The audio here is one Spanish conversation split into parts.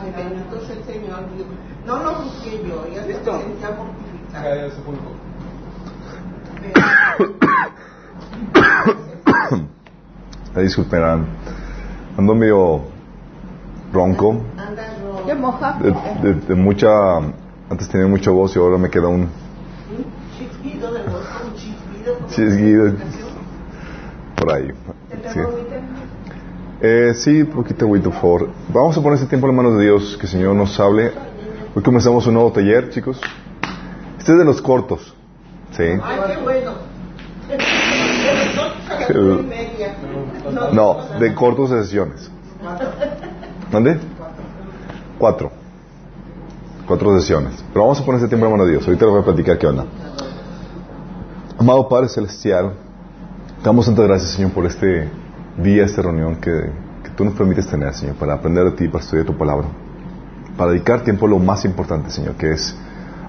Ay, bendito sea el Señor. No lo busqué yo, ya se sentía mortificado. Ya, ya se publicó. Ay, disculpen, an- ando medio ronco. De, de- de mucha. Antes tenía mucha voz y ahora me queda un Un chisquido de voz, un Chisguido. por ahí. ¿Te Sí? Eh, sí poquito agüita, por favor. Vamos a poner este tiempo en manos de Dios, que el Señor nos hable. Hoy comenzamos un nuevo taller, chicos. Este es de los cortos. Sí. Ay, qué bueno. No, de cortos de sesiones. ¿Dónde? Cuatro. Cuatro sesiones. Pero vamos a poner este tiempo en manos de Dios. Ahorita les voy a platicar qué onda. Amado Padre Celestial, damos tantas gracias, Señor, por este día, esta reunión que, tú nos permites tener, Señor, para aprender de ti, para estudiar tu palabra. Para dedicar tiempo a lo más importante, Señor, que es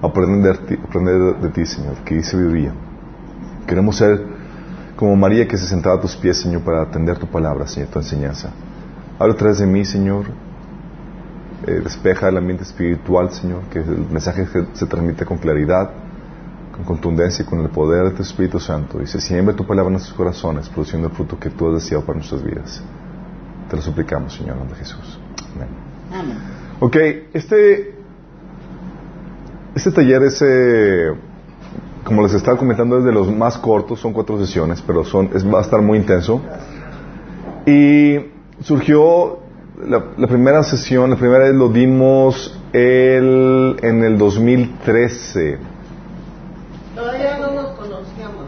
aprender, de ti- aprender de ti, Señor, que dice sabiduría. Queremos ser como María que se sentaba a tus pies, Señor, para atender tu palabra, Señor, tu enseñanza. Habla a través de mí, Señor. Eh, despeja el ambiente espiritual, Señor, que el mensaje se transmite con claridad, con contundencia y con el poder de tu Espíritu Santo. Y se siembre tu palabra en nuestros corazones, produciendo el fruto que tú has deseado para nuestras vidas. Te lo suplicamos, Señor, en Jesús. Amén. Amén. Ok, este, este taller es, eh, como les estaba comentando, es de los más cortos, son cuatro sesiones, pero son, es, va a estar muy intenso. Y surgió, la, la primera sesión, la primera vez lo dimos el, en el 2013. Todavía no nos conocíamos.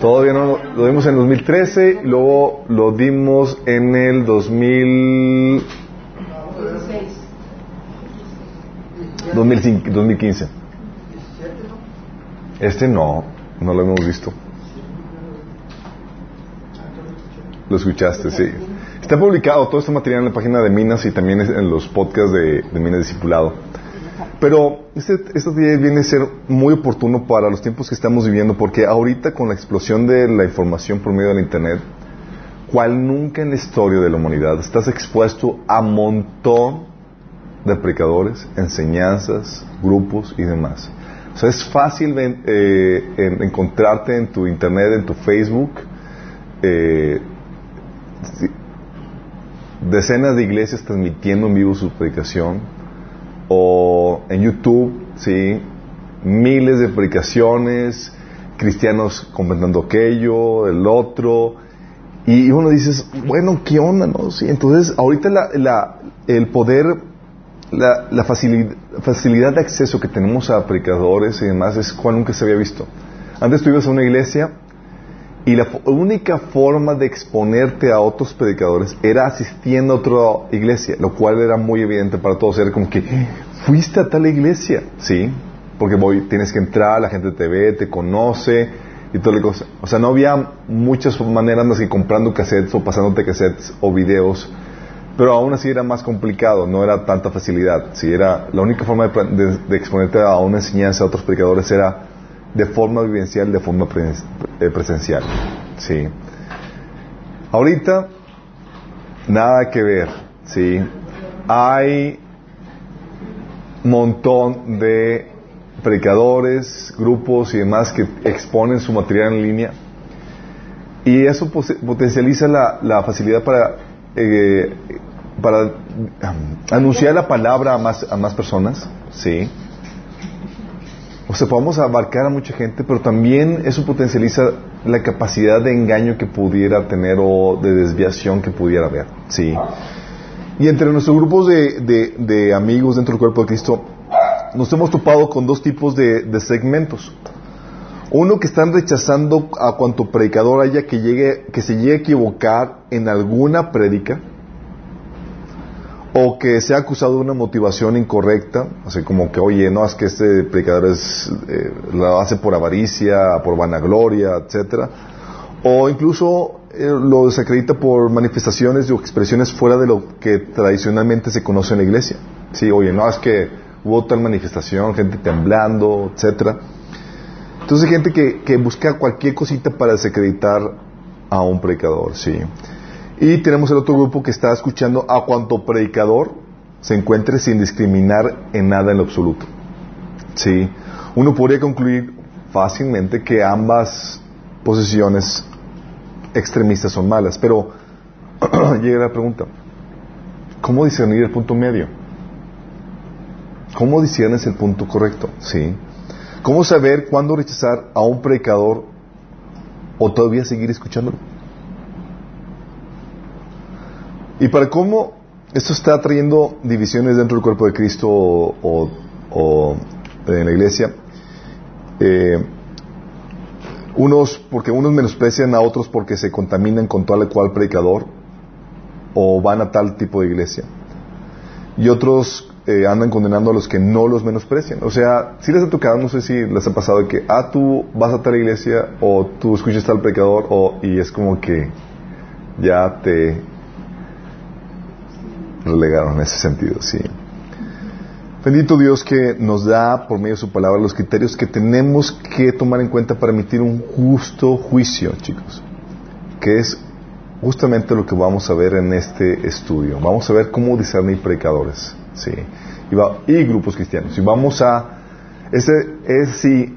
Todavía no lo, dimos en el 2013, y luego lo dimos en el 2000, 16. 2005 2015. Este no, no lo hemos visto. Lo escuchaste, sí. Está publicado todo este material en la página de Minas y también en los podcasts de, de Minas Discipulado. Pero este, este viene a ser muy oportuno para los tiempos que estamos viviendo porque ahorita con la explosión de la información por medio del Internet, cual nunca en la historia de la humanidad estás expuesto a montón de predicadores, enseñanzas, grupos y demás. O sea, es fácil eh, en- encontrarte en tu internet, en tu Facebook, eh, decenas de iglesias transmitiendo en vivo su predicación, en YouTube, sí, miles de predicaciones, cristianos comentando aquello, el otro, y uno dices, bueno, ¿qué onda? No? Sí, entonces, ahorita la, la- el poder, la, la facilidad, facilidad de acceso que tenemos a predicadores y demás es cual nunca se había visto. Antes tú ibas a una iglesia y la única forma de exponerte a otros predicadores era asistiendo a otra iglesia, lo cual era muy evidente para todos. Era como que, fuiste a tal iglesia, ¿sí? Porque voy, tienes que entrar, la gente te ve, te conoce y toda la cosa. O sea, no había muchas maneras más que comprando cassettes o pasándote cassettes o videos, pero aún así era más complicado, no era tanta facilidad. Sí, era, la única forma de, de- de exponerte a una enseñanza a otros predicadores era de forma vivencial, de forma pre- eh, presencial. Sí. Ahorita, nada que ver. Sí. Hay montón de predicadores, grupos y demás que exponen su material en línea. Y eso potencializa la, facilidad para, eh, para anunciar la palabra a más, a más personas. Sí. O sea, podemos abarcar a mucha gente, pero también eso potencializa la capacidad de engaño que pudiera tener o de desviación que pudiera haber. Sí. Y entre nuestros grupos de, amigos dentro del cuerpo de Cristo, nos hemos topado con dos tipos de, segmentos. Uno que están rechazando a cuanto predicador haya que llegue, que se llegue a equivocar en alguna prédica, o que sea acusado de una motivación incorrecta, así como que, oye, no, es que este predicador es, eh, lo hace por avaricia, por vanagloria, etcétera, o incluso lo desacredita por manifestaciones o expresiones fuera de lo que tradicionalmente se conoce en la iglesia. Sí, oye, no, es que hubo tal manifestación, gente temblando, etcétera. Entonces hay gente que, que busca cualquier cosita para desacreditar a un predicador, sí. Y tenemos el otro grupo que está escuchando a cuanto predicador se encuentre sin discriminar en nada en lo absoluto. ¿Sí? Uno podría concluir fácilmente que ambas posiciones extremistas son malas, pero llega la pregunta, ¿cómo discernir el punto medio? ¿Cómo discernes el punto correcto? ¿Sí? ¿Cómo saber cuándo rechazar a un predicador o todavía seguir escuchándolo? Y para cómo esto está trayendo divisiones dentro del cuerpo de Cristo o, en la iglesia, eh, unos porque unos menosprecian a otros porque se contaminan con tal cual predicador o van a tal tipo de iglesia y otros eh, andan condenando a los que no los menosprecian. O sea, si les ha tocado, no sé si les ha pasado que, ah, tú vas a tal iglesia o tú escuchas tal predicador o, y es como que ya te relegaron en ese sentido, sí. Bendito Dios que nos da por medio de su palabra los criterios que tenemos que tomar en cuenta para emitir un justo juicio, chicos. Que es justamente lo que vamos a ver en este estudio. Vamos a ver cómo discernir predicadores, sí. Y, grupos cristianos. Y vamos a ese es si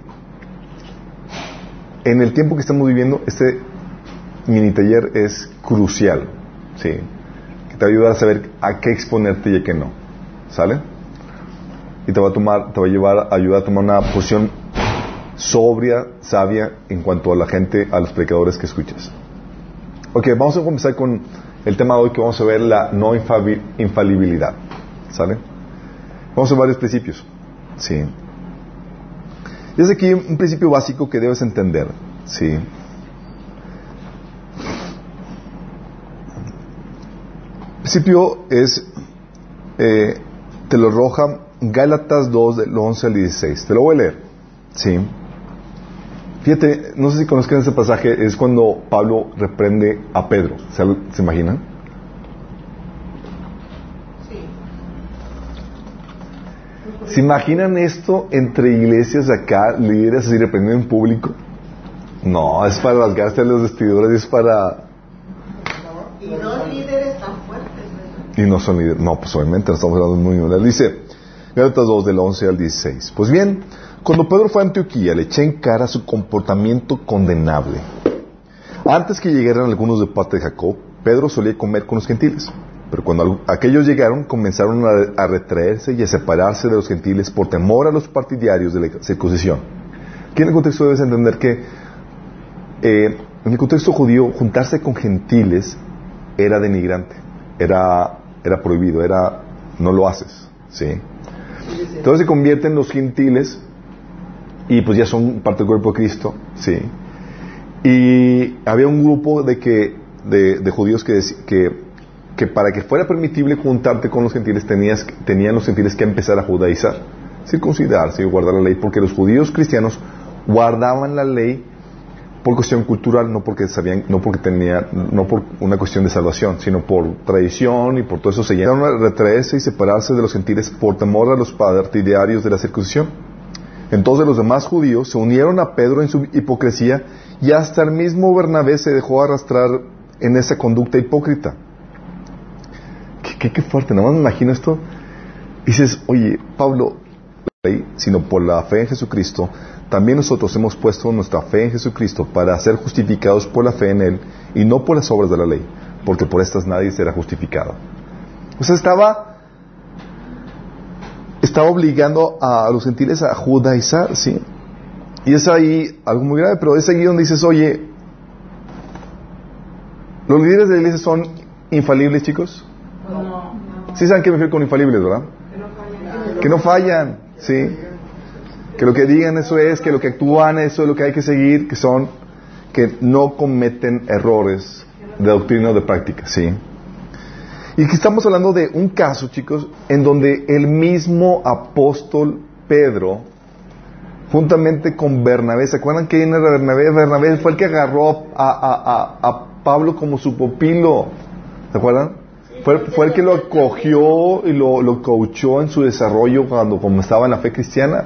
en el tiempo que estamos viviendo este mini taller es crucial, sí que te va a ayudar a saber a qué exponerte y a qué no. ¿Sale? Y te va a tomar, te va a llevar, a ayudar a tomar una posición sobria, sabia en cuanto a la gente, a los predicadores que escuchas. Ok, vamos a comenzar con el tema de hoy que vamos a ver la no infalibilidad. ¿Sale? Vamos a ver varios principios. Sí. Y es aquí un principio básico que debes entender. Sí. principio es, eh, te lo arroja Gálatas 2 del 11 al 16. Te lo voy a leer. Sí. Fíjate, no sé si conozcan ese pasaje, es cuando Pablo reprende a Pedro. ¿Se, ¿se imaginan? Sí. ¿Se imaginan esto entre iglesias acá, líderes así reprendiendo en público? No, es para las de los vestidores, es para... Y no líderes tan y no son líderes. No, pues obviamente no estamos hablando muy bien. Dice, Gálatas 2 del 11 al 16. Pues bien, cuando Pedro fue a Antioquía, le eché en cara su comportamiento condenable. Antes que llegaran algunos de parte de Jacob, Pedro solía comer con los gentiles. Pero cuando aquellos llegaron, comenzaron a, retraerse y a separarse de los gentiles por temor a los partidarios de la circuncisión. Aquí en el contexto debes entender que eh, en el contexto judío, juntarse con gentiles era denigrante, era era prohibido, era no lo haces, ¿sí? Entonces se convierten los gentiles y pues ya son parte del cuerpo de Cristo, ¿sí? Y había un grupo de que de, judíos que, que, para que fuera permitible juntarte con los gentiles tenías, tenían los gentiles que empezar a judaizar, circuncidarse y guardar la ley, porque los judíos cristianos guardaban la ley por cuestión cultural, no porque sabían, no porque tenía, no por una cuestión de salvación, sino por tradición y por todo eso se llegaron a retraerse y separarse de los gentiles por temor a los partidarios de la circuncisión. Entonces los demás judíos se unieron a Pedro en su hipocresía y hasta el mismo Bernabé se dejó arrastrar en esa conducta hipócrita. Qué, fuerte, nada más me imagino esto. dices, oye, Pablo, sino por la fe en Jesucristo, también nosotros hemos puesto nuestra fe en Jesucristo para ser justificados por la fe en Él y no por las obras de la ley, porque por estas nadie será justificado. O sea, estaba, estaba obligando a los gentiles a judaizar, ¿sí? Y es ahí algo muy grave, pero es ahí donde dices, oye, ¿los líderes de la iglesia son infalibles, chicos? No. Sí saben qué me refiero con infalibles, ¿verdad? Que no fallan. Que no fallan, ¿sí? Que lo que digan eso es, que lo que actúan eso es lo que hay que seguir, que son, que no cometen errores de doctrina o de práctica, ¿sí? Y aquí estamos hablando de un caso, chicos, en donde el mismo apóstol Pedro, juntamente con Bernabé, ¿se acuerdan quién era Bernabé? Bernabé fue el que agarró a, a, Pablo como su pupilo, ¿se acuerdan? Fue, fue, el que lo acogió y lo, lo coachó en su desarrollo cuando como estaba en la fe cristiana.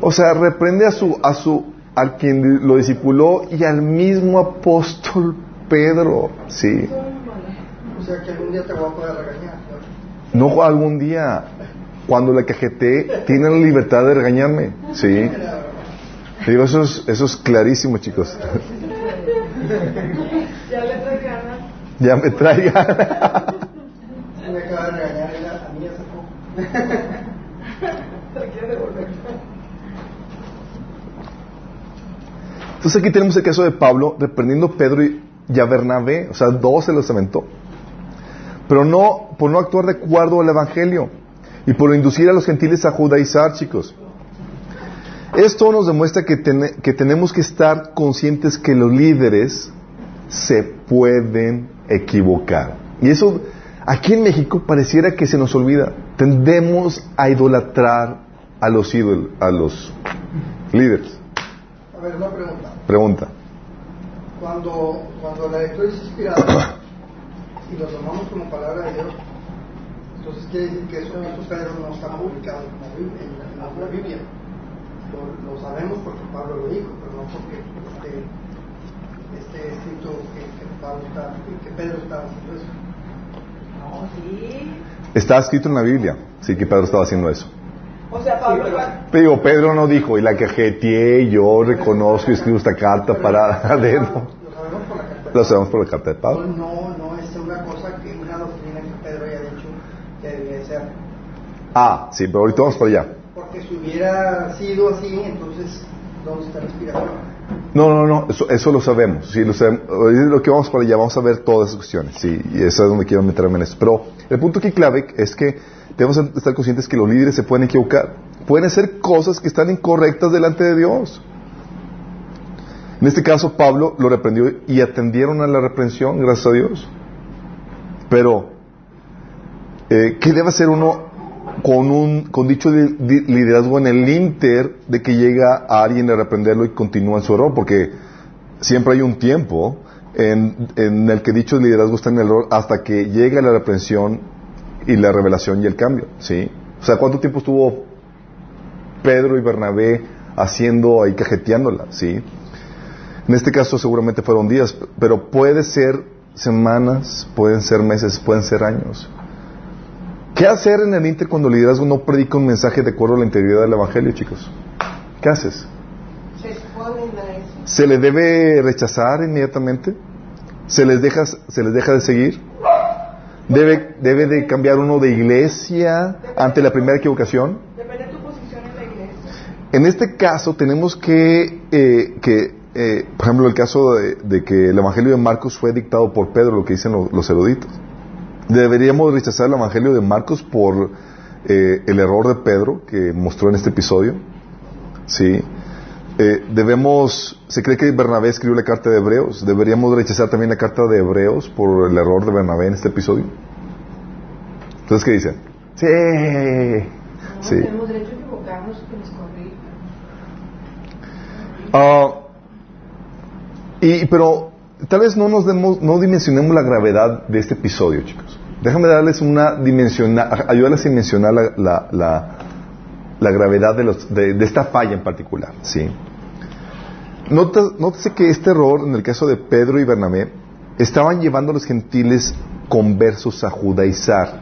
O sea, reprende a su, a su, al quien lo discipuló y al mismo apóstol Pedro, sí. O sea, que algún día te voy a poder regañar. No algún día. Cuando la cajeté, tienen la libertad de regañarme. ¿Sí? Digo, eso es, eso es clarísimo, chicos. Ya le trae ganas. Ya me traigan. Me acaba de regañar ella, a mí hace poco. Se quiere devolver. Entonces aquí tenemos el caso de Pablo reprendiendo a Pedro y y a Bernabé, o sea, dos se los aventó. Pero no por no actuar de acuerdo al Evangelio y por inducir a los gentiles a judaizar, chicos. Esto nos demuestra que, tene- que tenemos que estar conscientes que los líderes se pueden equivocar. Y eso aquí en México pareciera que se nos olvida. Tendemos a idolatrar a los ídolos, a los líderes. A ver, una pregunta. Pregunta. Cuando, cuando la lectura es inspirada y lo tomamos como palabra de Dios, entonces quiere decir que eso, estos Pedro no está publicado como Biblia, en, la, en la Biblia. Lo, lo sabemos porque Pablo lo dijo, pero no porque esté, esté escrito que, que, Pablo está, que Pedro estaba haciendo eso. No, sí. Está escrito en la Biblia, sí que Pedro estaba haciendo eso. O sea, Pablo. Sí, pero- digo, Pedro no dijo, y la cajeteé, yo reconozco y escribo esta carta Pero para carta. Lo sabemos por la carta de Pablo. no, no es una cosa que una doctrina que Pedro haya dicho que debía ser. Ah, sí, pero ahorita vamos para allá. Porque si hubiera sido así, entonces, ¿dónde está la inspiración? No, no, no, eso, eso lo sabemos. Sí, lo sabemos. Lo que vamos para allá, vamos a ver todas esas cuestiones. Sí, y eso es donde quiero meterme en esto. Pero el punto aquí clave es que debemos estar conscientes que los líderes se pueden equivocar. Pueden hacer cosas que están incorrectas delante de Dios. En este caso, Pablo lo reprendió y atendieron a la reprensión, gracias a Dios. Pero, eh, ¿qué debe hacer uno con un con dicho de- de liderazgo en el inter de que llega a alguien a reprenderlo y continúa en su error? Porque siempre hay un tiempo en, en el que dicho liderazgo está en el error hasta que llega la reprensión y la revelación y el cambio, ¿sí? O sea, ¿cuánto tiempo estuvo Pedro y Bernabé haciendo ahí cajeteándola, ¿sí? En este caso seguramente fueron días, pero puede ser semanas, pueden ser meses, pueden ser años. ¿Qué hacer en el Inter cuando el liderazgo no predica un mensaje de acuerdo a la integridad del Evangelio, chicos? ¿Qué haces? Se exponen a eso. ¿Se le debe rechazar inmediatamente? ¿Se les deja, se les deja de seguir? ¿Debe, ¿Debe de cambiar uno de iglesia ante la primera equivocación? Depende de tu posición en la iglesia. En este caso tenemos que, eh, que eh, por ejemplo, el caso de, de que el Evangelio de Marcos fue dictado por Pedro, lo que dicen lo- los eruditos. Deberíamos rechazar el Evangelio de Marcos por eh, el error de Pedro que mostró en este episodio. Sí. Eh, debemos, se cree que Bernabé escribió la carta de Hebreos. Deberíamos rechazar también la carta de Hebreos por el error de Bernabé en este episodio. Entonces, ¿qué dicen? Sí. No Sí. tenemos derecho a equivocarnos que nos corrijan. Ah, y, pero tal vez no nos demos, no dimensionemos la gravedad de este episodio, chicos. Déjame darles una dimensionar, ayudarles a dimensionar la, la, gravedad de, los, de, esta falla en particular, ¿sí? Nótese que este error, en el caso de Pedro y Bernabé, estaban llevando a los gentiles conversos a judaizar.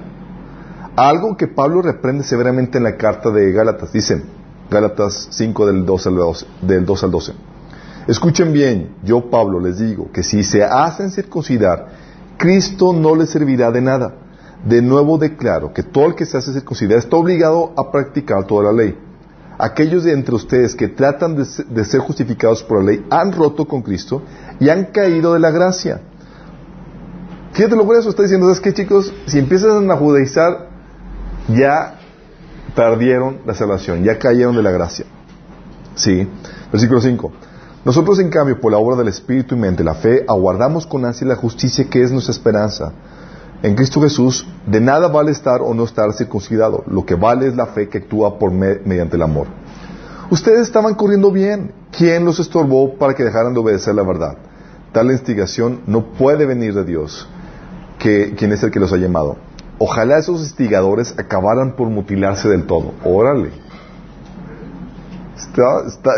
Algo que Pablo reprende severamente en la carta de Gálatas. Dicen, Gálatas 5 del 2 al 12. Del 2 al 12. Escuchen bien, yo Pablo les digo que si se hacen circuncidar, Cristo no les servirá de nada. De nuevo declaro que todo el que se hace circuncidar está obligado a practicar toda la ley. Aquellos de entre ustedes que tratan de, se- de ser justificados por la ley han roto con Cristo y han caído de la gracia. Fíjate lo grueso, está diciendo, ¿sabes qué chicos? Si empiezan a judaizar, ya perdieron la salvación, ya cayeron de la gracia. Sí. Versículo 5. Nosotros, en cambio, por la obra del Espíritu y mente, la fe, aguardamos con ansia la justicia que es nuestra esperanza. En Cristo Jesús, de nada vale estar o no estar circuncidado. Lo que vale es la fe que actúa por me- mediante el amor. Ustedes estaban corriendo bien. ¿Quién los estorbó para que dejaran de obedecer la verdad? Tal instigación no puede venir de Dios, que, quien es el que los ha llamado. Ojalá esos instigadores acabaran por mutilarse del todo. Órale. Está- está-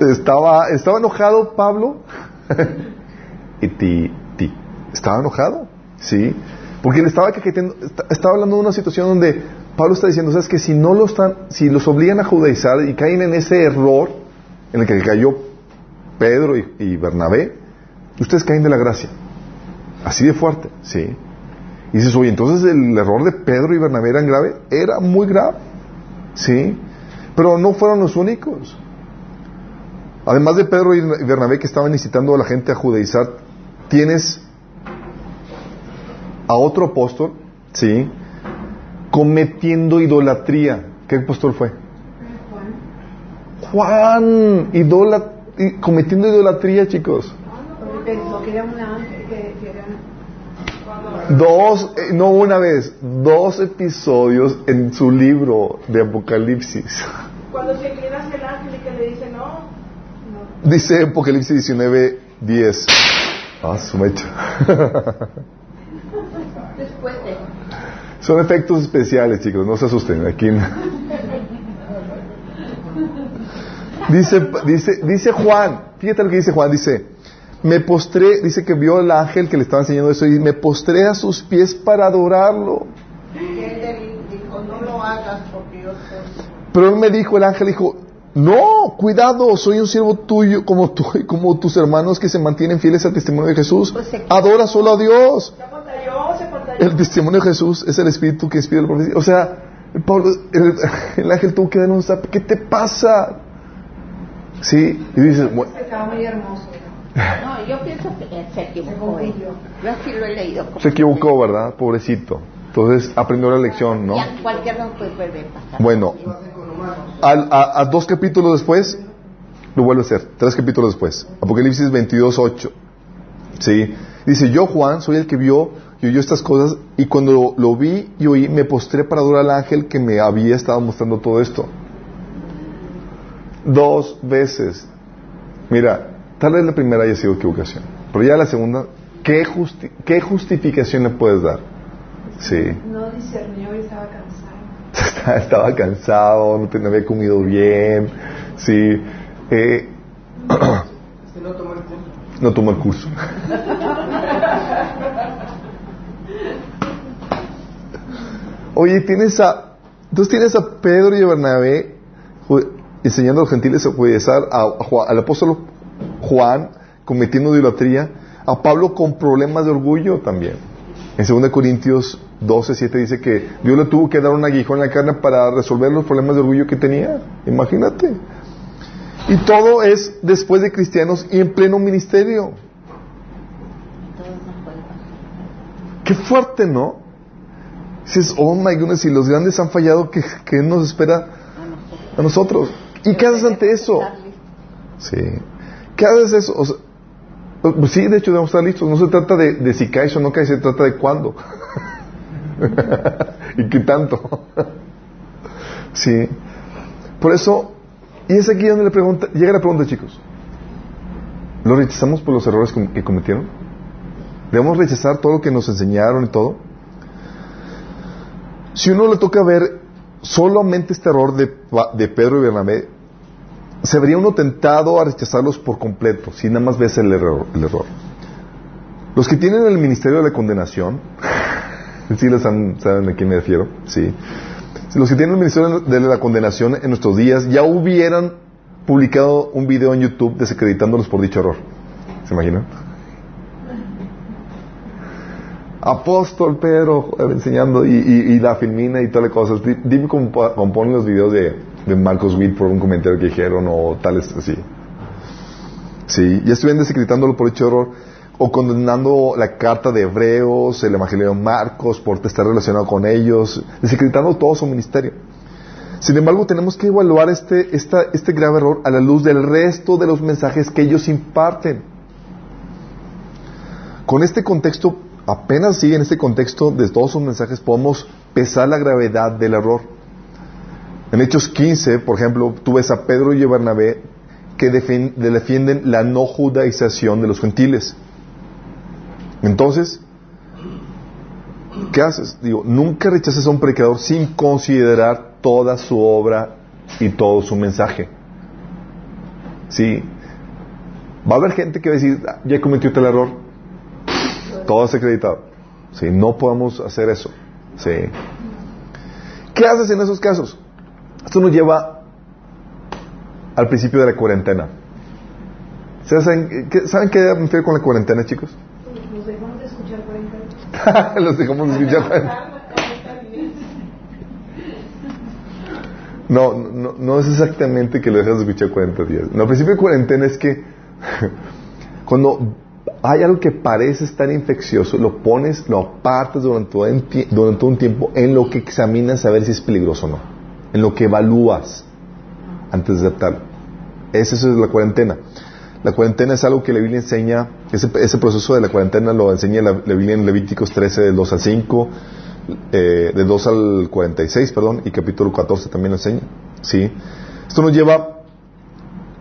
estaba, estaba enojado Pablo. y ti, ti. Estaba enojado. Sí. Porque le estaba, estaba hablando de una situación donde Pablo está diciendo, sabes que si no lo están, si los obligan a judaizar y caen en ese error en el que cayó Pedro y, y Bernabé, ustedes caen de la gracia. Así de fuerte, ¿sí? Y dices, oye, entonces el error de Pedro y Bernabé era grave, era muy grave, ¿sí? Pero no fueron los únicos. Además de Pedro y Bernabé que estaban incitando a la gente a judaizar, tienes a otro apóstol, ¿sí? Cometiendo idolatría. ¿Qué apóstol fue? Juan, y- cometiendo idolatría, chicos. Dos, eh, no una vez, dos episodios en su libro de Apocalipsis. Cuando se hacia el ángel y que le dice no, Dice Apocalipsis 19, 10. Ah, su mecha. Son efectos especiales, chicos, no se asusten. Aquí. no. Dice, dice, dice Juan, fíjate lo que dice Juan, dice, me postré, dice que vio al ángel que le estaba enseñando eso y me postré a sus pies para adorarlo. él dijo no lo hagas porque yo soy. Pero él me dijo, el ángel dijo, no, cuidado, soy un siervo tuyo como tú y como tus hermanos que se mantienen fieles al testimonio de Jesús. Adora solo a Dios. El testimonio de Jesús es el espíritu que inspira el profecía. O sea, el, Pablo, el, el ángel tuvo que denunciar, ¿qué te pasa? Sí, y dices, bueno, estaba muy hermoso. No, yo pienso que se equivocó. ¿eh? Yo así lo he leído. como- se equivocó, ¿verdad? Pobrecito. Entonces aprendió la lección, ¿no? Ya cualquier no puede puede pasar. Bueno, A dos capítulos después, lo vuelve a hacer. Tres capítulos después. Apocalipsis 22, 8. ¿Sí? Dice, yo Juan soy el que vio y oyó estas cosas y cuando lo, lo vi y oí, me postré para adorar al ángel que me había estado mostrando todo esto. Dos veces. Mira, tal vez la primera haya sido equivocación, pero ya la segunda, ¿qué, justi- qué justificación le puedes dar? Sí. No discernió y estaba cansado. estaba cansado, no, te- no había comido bien, sí, eh, no toma el curso. no tomó el curso. Oye, tienes a, entonces tienes a Pedro y a Bernabé enseñando a los gentiles a judaizar, a, al apóstol Juan cometiendo idolatría, a Pablo con problemas de orgullo también. En 2 Corintios 12, 7 dice que Dios le tuvo que dar un aguijón en la carne para resolver los problemas de orgullo que tenía. Imagínate. Y todo es después de cristianos y en pleno ministerio. Qué fuerte, ¿no? Dices, oh my goodness, si los grandes han fallado, ¿qué, qué nos espera A nosotros. ¿Y qué haces ante eso? Sí. ¿Qué haces eso? O sea, pues sí, de hecho debemos estar listos. No se trata de, de si caes o no caes, se trata de cuándo. y qué tanto. sí. Por eso, y es aquí donde le pregunta, llega la pregunta, chicos. ¿Lo rechazamos por los errores que cometieron? ¿Debemos rechazar todo lo que nos enseñaron y todo? Si uno le toca ver solamente este error de Pedro y Bernabé, se vería uno tentado a rechazarlos por completo, si nada más ves el error. El error. Los que tienen el ministerio de la condenación, ¿sí les han- saben a quién me refiero? Sí. Los que tienen el ministerio de la condenación en nuestros días ya hubieran publicado un video en YouTube desacreditándolos por dicho error. ¿Se imaginan? Apóstol Pedro enseñando y, y- y la filmina y todas las cosas. Di- Dime cómo po- cómo ponen los videos de, de Marcos Witt por un comentario que dijeron o tales así. Sí, ya estuvieron desacreditándolo por dicho error o condenando la carta de Hebreos, el Evangelio de Marcos por estar relacionado con ellos, desacreditando todo su ministerio. Sin embargo, tenemos que evaluar este, este grave error a la luz del resto de los mensajes que ellos imparten. Con este contexto, apenas sí, en este contexto de todos sus mensajes, podemos pesar la gravedad del error. En Hechos 15, por ejemplo, tú ves a Pedro y a Bernabé que defienden la no judaización de los gentiles. Entonces, ¿qué haces? Digo, nunca rechaces a un predicador sin considerar toda su obra y todo su mensaje. Sí. Va a haber gente que va a decir, "Ah, ya cometió tal error. Todo es acreditado. ¿sí? No podemos hacer eso. ¿sí? ¿Qué haces en esos casos? Esto nos lleva al principio de la cuarentena. ¿Saben qué, ¿saben qué me refiero con la cuarentena, chicos? Nos dejamos de escuchar 40 años. Los dejamos de escuchar. No, no, no es exactamente que lo dejas de escuchar 40 días. No, al principio de cuarentena es que cuando hay algo que parece estar infeccioso, lo pones, lo apartas durante durante un tiempo en lo que examinas a ver si es peligroso o no. En lo que evalúas antes de aceptarlo. Eso es la cuarentena. La cuarentena es algo que la Biblia enseña, ese, proceso de la cuarentena lo enseña la, Biblia en Levíticos 13, del 2 al 5, eh, del 2 al 46, perdón, y capítulo 14 también lo enseña. ¿sí? Esto nos lleva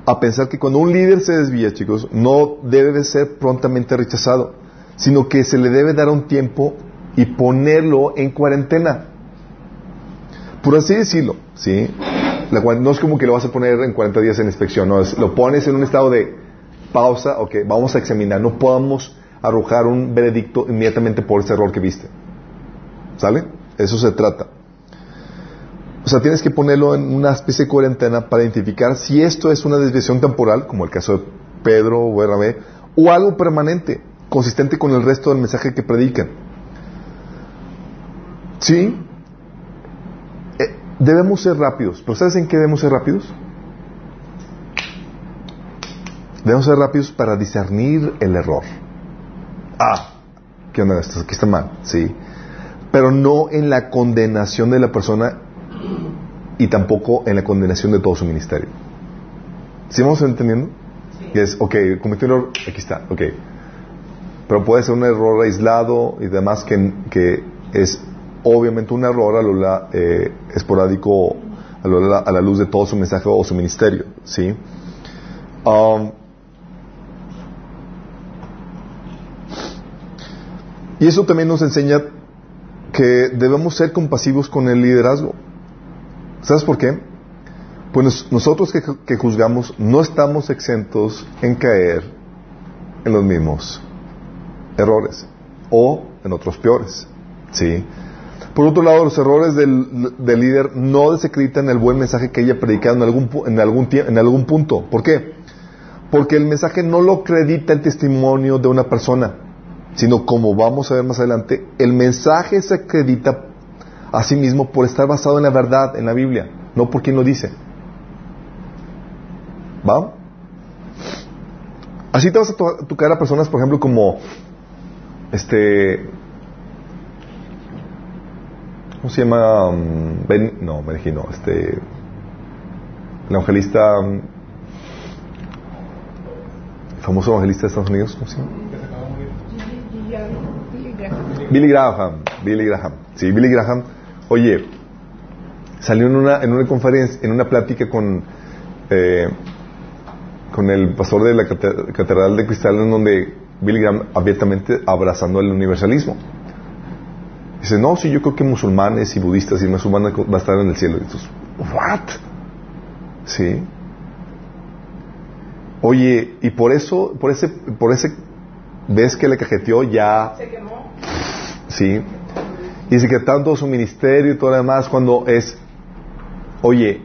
a pensar que cuando un líder se desvía, chicos, no debe de ser prontamente rechazado, sino que se le debe dar un tiempo y ponerlo en cuarentena. Por así decirlo, ¿sí? No es como que lo vas a poner en 40 días en inspección, no, lo pones en un estado de pausa, ok, vamos a examinar, no podamos arrojar un veredicto inmediatamente por ese error que viste. ¿Sale? Eso se trata. O sea, tienes que ponerlo en una especie de cuarentena para identificar si esto es una desviación temporal, como el caso de Pedro o Bernabé, o algo permanente, consistente con el resto del mensaje que predican. ¿Sí? Eh, debemos ser rápidos. ¿Pero sabes en qué debemos ser rápidos? Debemos ser rápidos para discernir el error. Ah, ¿qué onda? Esto aquí está mal, sí. Pero no en la condenación de la persona y tampoco en la condenación de todo su ministerio. ¿Sí vamos entendiendo? Y es, ok, cometí un error, aquí está, ok. Pero puede ser un error aislado y demás que, que es obviamente un error a lo eh, esporádico a, lo la- a la luz de todo su mensaje o su ministerio, ¿sí? Um, y eso también nos enseña que debemos ser compasivos con el liderazgo. ¿Sabes por qué? Pues nos- nosotros que, juzgamos no estamos exentos en caer en los mismos errores o en otros peores. ¿sí? Por otro lado, los errores del, líder no desacreditan el buen mensaje que ella predicado en algún, en, algún, en algún punto. ¿Por qué? Porque el mensaje no lo acredita el testimonio de una persona, sino como vamos a ver más adelante, el mensaje se acredita a sí mismo por estar basado en la verdad, en la Biblia, no por quien lo dice. ¿Va? Así te vas a to- tocar a personas, por ejemplo, como este. ¿Cómo se llama? Mm, Ben- no, Benji, no, este. El evangelista. mm, el famoso evangelista de Estados Unidos, ¿cómo se llama? Billy Graham, Billy Graham. Sí, Billy Graham. Oye, salió en una, en una conferencia, en una plática con, eh, con el pastor de la cate- Catedral de Cristal, en donde Billy Graham abiertamente abrazando el universalismo. Dice, no, sí, yo creo que musulmanes y budistas y musulmanes van a estar en el cielo. Entonces, ¿what? Sí. Oye, y por eso, por ese, por ese, ves que le cajeteó ya Se quemó. ¿Sí? Y dice que tanto su ministerio y todo lo demás, cuando es, oye,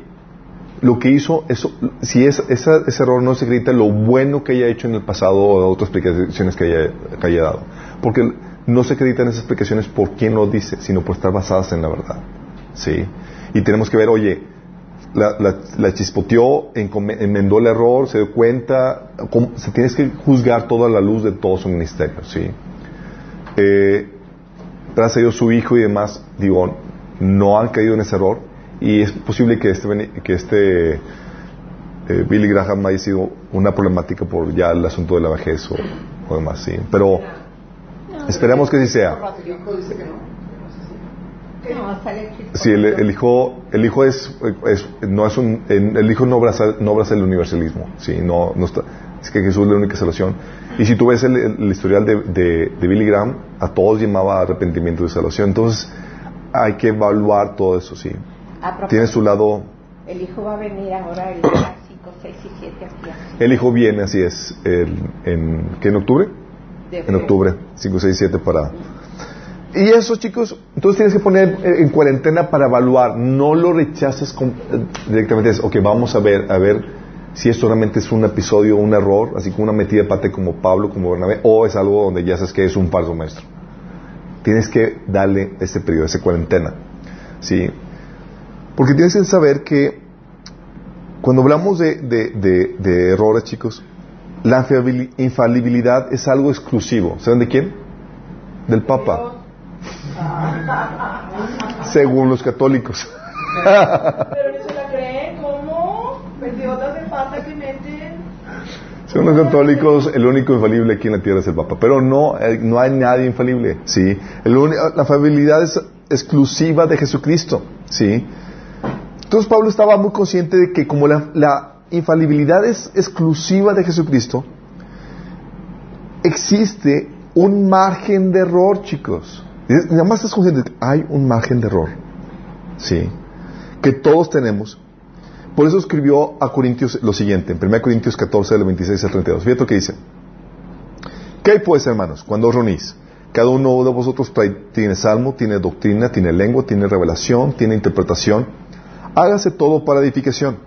lo que hizo, eso, si es, esa- ese error no se acredita lo bueno que haya hecho en el pasado o otras explicaciones que haya, haya dado. Porque no se acreditan esas explicaciones por quien lo dice, sino por estar basadas en la verdad. ¿Sí? Y tenemos que ver, oye, la, la, la chispoteó, enmendó el error, se dio cuenta, se tienes que juzgar toda la luz de todo su ministerio, ¿sí? Eh, a Dios su hijo y demás, digo, no han caído en ese error y es posible que este, que este eh, Billy Graham haya sido una problemática por ya el asunto de la vejez o, demás, sí. Pero esperemos que así sea. Sí, el, hijo, el hijo es, es- no es un, el hijo no abraza, no abraza el universalismo, sí, no, no es que Jesús es la única salvación. Y si tú ves el, el- el historial de, de, de Billy Graham, a todos llamaba arrepentimiento y salvación. Entonces, hay que evaluar todo eso, sí. Tiene su lado, El hijo va a venir ahora el día 5, 6 y 7 aquí. a- el hijo viene, así es, el- en, ¿qué, en octubre? de En octubre, 5, 6, 7 para... y eso, chicos, entonces tienes que poner en cuarentena para evaluar. No lo rechaces con- eh, directamente. Es, ok, vamos a ver, a ver si esto realmente es un episodio, un error, así como una metida de pate como Pablo, como Bernabé, o es algo donde ya sabes que es un falso maestro. Tienes que darle ese periodo, esa cuarentena. ¿Sí? Porque tienes que saber que cuando hablamos de, de- de- de errores, chicos, la infalibili- infalibilidad es algo exclusivo. ¿Saben de quién? Del Papa. Según los católicos. Pero no se la creen, meten. Según los católicos, el único infalible aquí en la tierra es el Papa. Pero no, eh, no hay nadie infalible. ¿sí? El uni- la infalibilidad es exclusiva de Jesucristo. ¿sí? Entonces Pablo estaba muy consciente de que como la, infalibilidad es exclusiva de Jesucristo, existe un margen de error, chicos. Nada más estás consciente de que hay un margen de error. Sí. Que todos tenemos. Por eso escribió a Corintios lo siguiente, en 1 Corintios 14, del 26 al 32. Fíjate lo que dice. ¿Qué hay pues, hermanos, cuando os reunís? Cada uno de vosotros trae- tiene salmo, tiene doctrina, tiene lengua, tiene revelación, tiene interpretación. Hágase todo para edificación.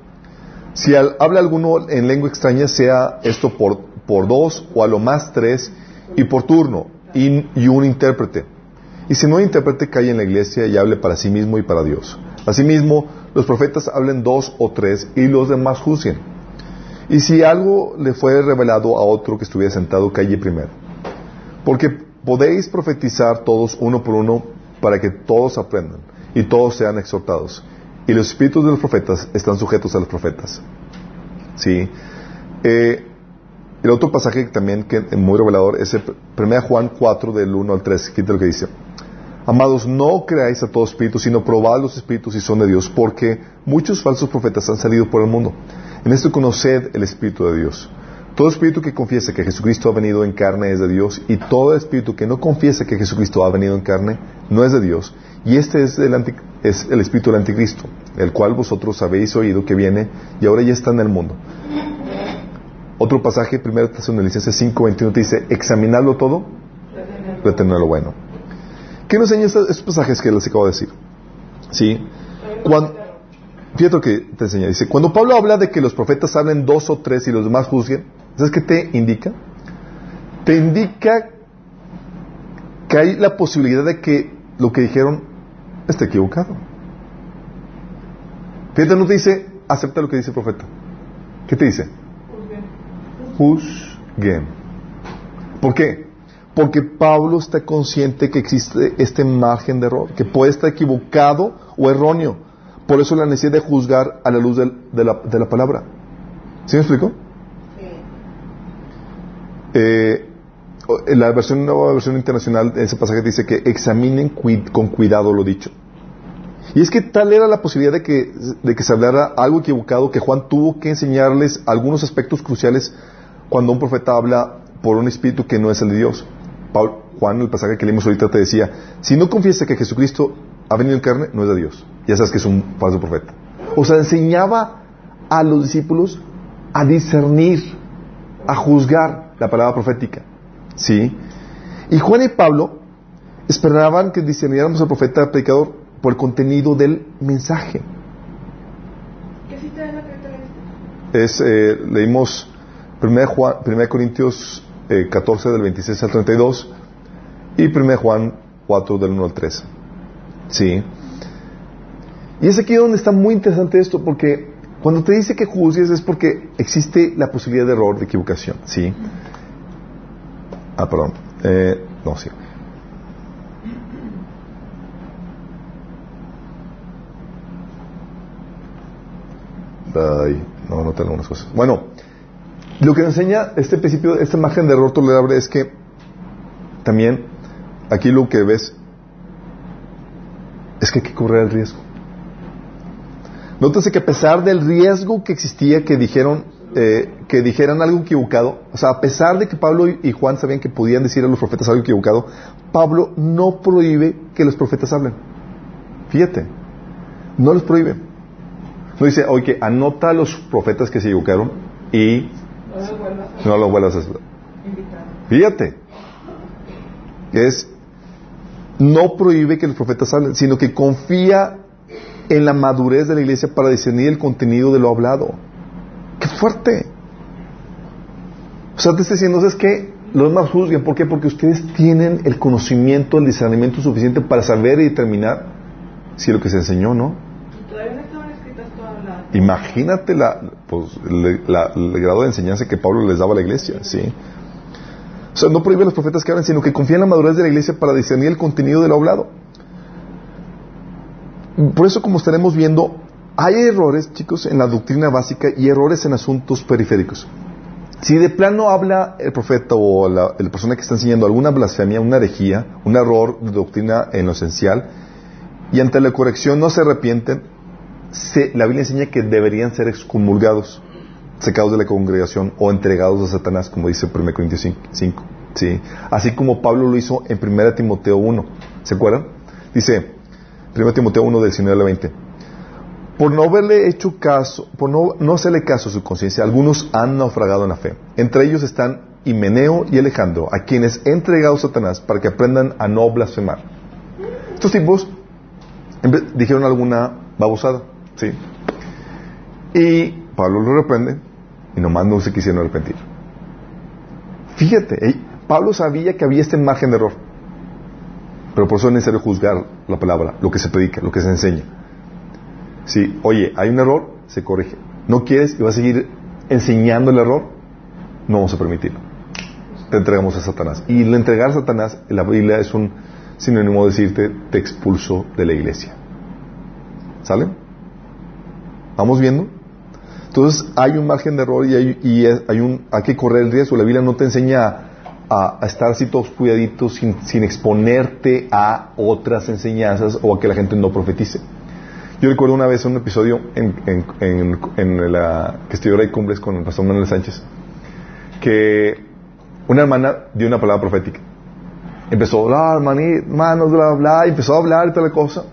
Si al- habla alguno en lengua extraña, sea esto por, por dos o a lo más tres y por turno y, y un intérprete. Y si no hay intérprete, calle en la iglesia y hable para sí mismo y para Dios. Asimismo, los profetas hablen dos o tres y los demás juzguen. Y si algo le fue revelado a otro que estuviera sentado, calle primero. Porque podéis profetizar todos uno por uno para que todos aprendan y todos sean exhortados. Y los espíritus de los profetas están sujetos a los profetas. ¿Sí? Eh, el otro pasaje también que es muy revelador es el 1 Juan 4 del 1 al 3. Fíjate lo que dice. Amados, no creáis a todo espíritu, sino probad los espíritus si son de Dios, porque muchos falsos profetas han salido por el mundo. En esto conoced el Espíritu de Dios. Todo espíritu que confiese que Jesucristo ha venido en carne es de Dios, y todo espíritu que no confiese que Jesucristo ha venido en carne no es de Dios. Y este es el, anti- es el espíritu del anticristo, el cual vosotros habéis oído que viene y ahora ya está en el mundo. Otro pasaje, 1 Tesalonicenses 5:21 te dice, examinadlo todo, retener lo bueno. ¿Qué nos enseñan estos, estos pasajes que les acabo de decir? ¿Sí? Cuando, fíjate lo que te enseña. Dice, cuando Pablo habla de que los profetas hablen dos o tres y los demás juzguen, ¿sabes qué te indica? Te indica que hay la posibilidad de que lo que dijeron esté equivocado. Fíjate, no te dice, acepta lo que dice el profeta. ¿Qué te dice? Juzguen. ¿Por qué? Porque Pablo está consciente que existe este margen de error, que puede estar equivocado o erróneo. Por eso la necesidad de juzgar a la luz de, la, palabra. ¿Sí me explico? Eh, en la versión nueva versión internacional, ese pasaje dice que examinen con cuidado lo dicho. Y es que tal era la posibilidad de que se hablara algo equivocado que Juan tuvo que enseñarles algunos aspectos cruciales cuando un profeta habla por un espíritu que no es el de Dios. Paul- Juan, el pasaje que leímos ahorita, te decía, si no confiesa que Jesucristo ha venido en carne, no es de Dios. Ya sabes que es un falso profeta. O sea, enseñaba a los discípulos a discernir, a juzgar la palabra profética. ¿Sí? Y Juan y Pablo esperaban que discerniéramos al profeta predicador por el contenido del mensaje. ¿Qué cita es la que te leíste? Es, eh, leímos 1, Juan, 1 Corintios eh, 14 del 26 al 32 y 1 Juan 4 del 1 al 13. ¿Sí? Y es aquí donde está muy interesante esto, porque cuando te dice que juzgues es porque existe la posibilidad de error, de equivocación. ¿Sí? Ah, perdón. Eh, no, sí. Ay, no, no tengo algunas cosas. Bueno, lo que enseña este principio, esta imagen de error tolerable es que también aquí lo que ves es que hay que correr el riesgo. Nótese que a pesar del riesgo que existía que dijeron eh, que dijeran algo equivocado, o sea, a pesar de que Pablo y Juan sabían que podían decir a los profetas algo equivocado, Pablo no prohíbe que los profetas hablen. Fíjate, no los prohíbe. No dice, oye, anota a los profetas que se equivocaron y No lo vuelvas a hacer. Fíjate. Es no prohíbe que los profetas hablen, sino que confía en la madurez de la iglesia para discernir el contenido de lo hablado. ¡Qué fuerte! O sea, te está diciendo, es que los más juzguen. ¿Por qué? Porque ustedes tienen el conocimiento, el discernimiento suficiente para saber y determinar si lo que se enseñó no. Todavía no estaban escritas todas las... Imagínate la, pues, el grado de enseñanza que Pablo les daba a la iglesia, ¿sí? O sea, no prohíbe a los profetas que hablen, sino que confía en la madurez de la iglesia para discernir el contenido de lo hablado. Por eso, como estaremos viendo, hay errores, chicos, en la doctrina básica y errores en asuntos periféricos. Si de plano habla el profeta o la, la persona que está enseñando alguna blasfemia, una herejía, un error de doctrina en lo esencial, y ante la corrección no se arrepienten, la Biblia enseña que deberían ser excomulgados, sacados de la congregación o entregados a Satanás, como dice 1 Corintios 5. ¿sí? Así como Pablo lo hizo en 1 Timoteo 1. ¿Se acuerdan? Dice 1 Timoteo 1, del 19 al 20. Por no haberle hecho caso, por no, no hacerle caso a su conciencia, algunos han naufragado en la fe. Entre ellos están Himeneo y Alejandro, a quienes he entregado Satanás para que aprendan a no blasfemar. Estos tipos dijeron alguna babosada, ¿sí? Y Pablo lo reprende y nomás no se quisieron arrepentir. Fíjate, Pablo sabía que había este margen de error, pero por eso es necesario juzgar la palabra, lo que se predica, lo que se enseña. Si, oye, hay un error, se corrige. No quieres y vas a seguir enseñando el error, no vamos a permitirlo. Te entregamos a Satanás. Y el entregar a Satanás, en la Biblia es un sinónimo de decirte, te expulso de la iglesia. ¿Sale? ¿Vamos viendo? Entonces hay un margen de error y, hay, y hay, un, hay que correr el riesgo. La Biblia no te enseña a, a estar así todos cuidaditos sin, sin exponerte a otras enseñanzas o a que la gente no profetice. Yo recuerdo una vez un episodio en, en, en, en la que estudió Rey Cumbres con el pastor Manuel Sánchez, que una hermana dio una palabra profética. Empezó a hablar, hermanos, bla, bla, bla, y empezó a hablar y toda la cosa.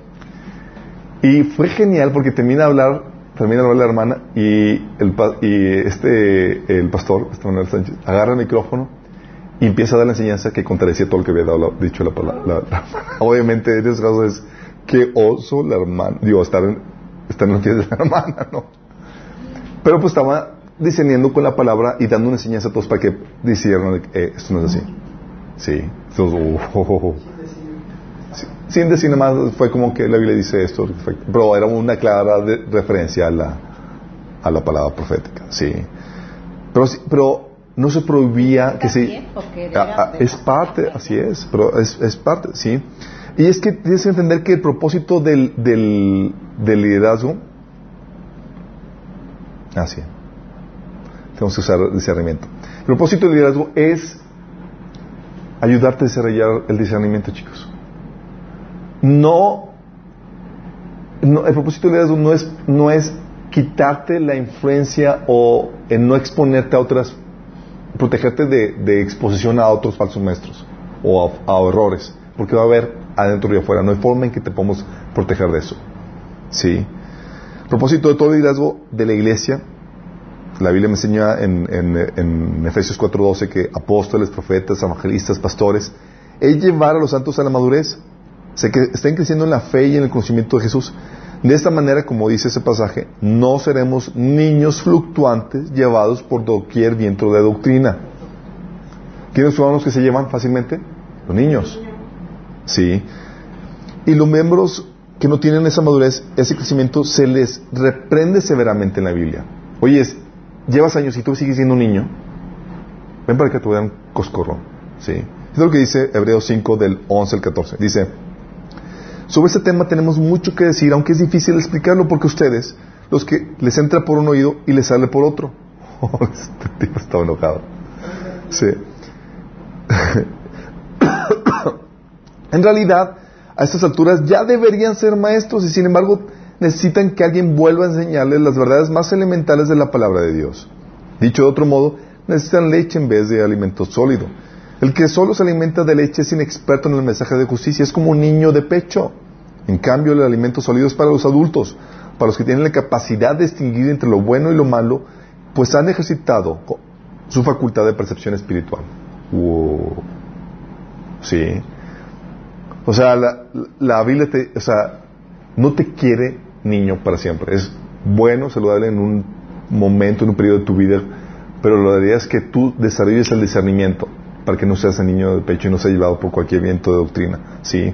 Y fue genial porque termina de hablar, termina la hermana y el, y este, el pastor, este Manuel Sánchez, agarra el micrófono y empieza a dar la enseñanza que contradecía todo lo que había dado dicho la palabra. obviamente, en esos casos es que oso la hermana, digo, estar en, estar en los pies de la hermana, ¿no? Pero pues estaba discerniendo con la palabra y dando una enseñanza a todos para que disciernan, eh, esto no es así. Sí. Entonces, oh, oh, oh, oh. Sin decir nada más, fue como que la Biblia dice esto, pero era una clara de- referencia a la, a la palabra profética, sí. Pero, pero no se prohibía que sí. Ah, ah, es parte, así es, pero es, es parte, sí. Y es que tienes que entender que el propósito del, del, del liderazgo, así, tenemos que usar discernimiento. El propósito del liderazgo es ayudarte a desarrollar el discernimiento, chicos. No, no el propósito del liderazgo no es, no es quitarte la influencia o en no exponerte a otras, protegerte de, exposición a otros falsos maestros o a, errores, porque va a haber adentro y afuera. No hay forma en que te podamos proteger de eso. ¿Sí? Propósito de todo el liderazgo de la iglesia la Biblia me enseña en, en, en Efesios 4:12 que apóstoles, profetas, evangelistas, pastores, es llevar a los santos a la madurez. O sea, que estén creciendo en la fe y en el conocimiento de Jesús. De esta manera, como dice ese pasaje, no seremos niños fluctuantes llevados por doquier viento de doctrina. ¿Quiénes son los que se llevan fácilmente? Los niños. Sí. Y los miembros que no tienen esa madurez, ese crecimiento, se les reprende severamente en la Biblia. Oye, llevas años y tú sigues siendo un niño, ven para que te vean coscorrón. ¿sí? Es lo que dice Hebreos 5 del 11 al 14. Dice, sobre este tema tenemos mucho que decir, aunque es difícil explicarlo porque ustedes, los que les entra por un oído y les sale por otro. este tipo está enojado. Sí. en realidad, a estas alturas ya deberían ser maestros y sin embargo necesitan que alguien vuelva a enseñarles las verdades más elementales de la palabra de Dios. Dicho de otro modo, necesitan leche en vez de alimento sólido. El que solo se alimenta de leche es inexperto en el mensaje de justicia, es como un niño de pecho. En cambio, el alimento sólido es para los adultos, para los que tienen la capacidad de distinguir entre lo bueno y lo malo, pues han ejercitado su facultad de percepción espiritual. Wow. Sí. O sea, la, la Biblia te, o sea, no te quiere niño para siempre. Es bueno, saludable en un momento, en un periodo de tu vida, pero la idea es que tú desarrolles el discernimiento para que no seas el niño de pecho y no sea llevado por cualquier viento de doctrina. ¿sí?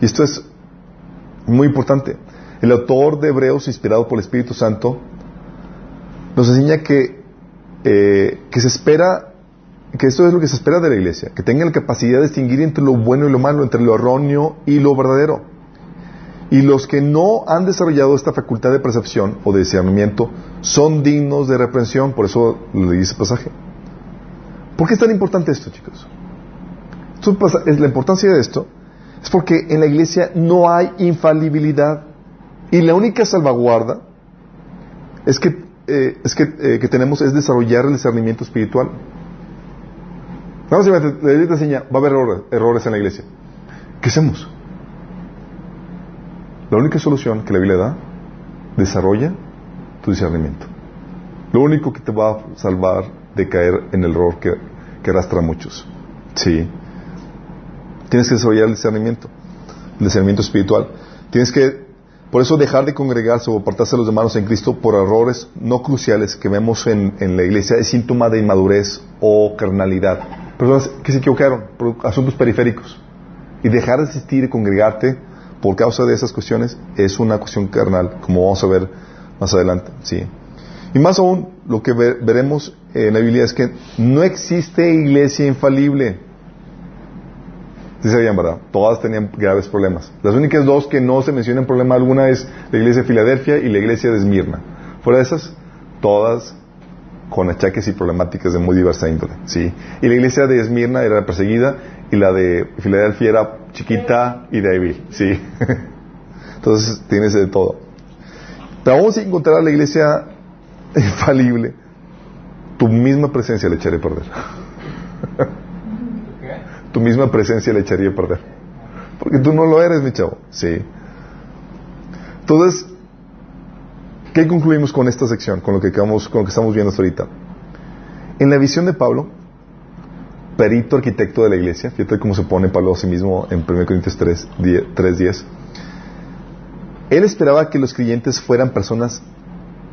Y esto es muy importante. El autor de Hebreos, inspirado por el Espíritu Santo, nos enseña que, eh, que se espera, que esto es lo que se espera de la iglesia, que tenga la capacidad de distinguir entre lo bueno y lo malo, entre lo erróneo y lo verdadero. Y los que no han desarrollado esta facultad de percepción o de discernimiento son dignos de reprensión, por eso le dice pasaje. ¿Por qué es tan importante esto, chicos? la importancia de esto es porque en la iglesia no hay infalibilidad y la única salvaguarda es que, eh, es que, eh, que, tenemos es desarrollar el discernimiento espiritual. Vamos a ver, la te enseña, va a haber errores, errores en la iglesia. ¿Qué hacemos? La única solución que la Biblia da, desarrolla tu discernimiento. Lo único que te va a salvar de caer en el error que, arrastra a muchos. Sí. Tienes que desarrollar el discernimiento, el discernimiento espiritual. Tienes que, por eso, dejar de congregarse o apartarse de los hermanos en Cristo por errores no cruciales que vemos en, la iglesia es síntoma de inmadurez o carnalidad. Personas que se equivocaron por asuntos periféricos. Y dejar de asistir y congregarte por causa de esas cuestiones es una cuestión carnal, como vamos a ver más adelante. Sí. Y más aún, lo que veremos en la Biblia es que no existe iglesia infalible. Sí sabían, ¿verdad? Todas tenían graves problemas. Las únicas dos que no se mencionan problema alguna es la iglesia de Filadelfia y la iglesia de Esmirna. Fuera de esas, todas con achaques y problemáticas de muy diversa índole. ¿sí? Y la iglesia de Esmirna era perseguida y la de Filadelfia era chiquita y débil. ¿sí? Entonces tienes de todo. Pero aún sin encontrar la iglesia infalible, tu misma presencia le echaría a perder. tu misma presencia le echaría a perder. Porque tú no lo eres, mi chavo. Sí. Entonces, ¿qué concluimos con esta sección? Con lo que, acabamos, con lo que estamos viendo hasta ahorita. En la visión de Pablo, perito arquitecto de la iglesia, fíjate cómo se pone Pablo a sí mismo en 1 Corintios 3.10. él esperaba que los creyentes fueran personas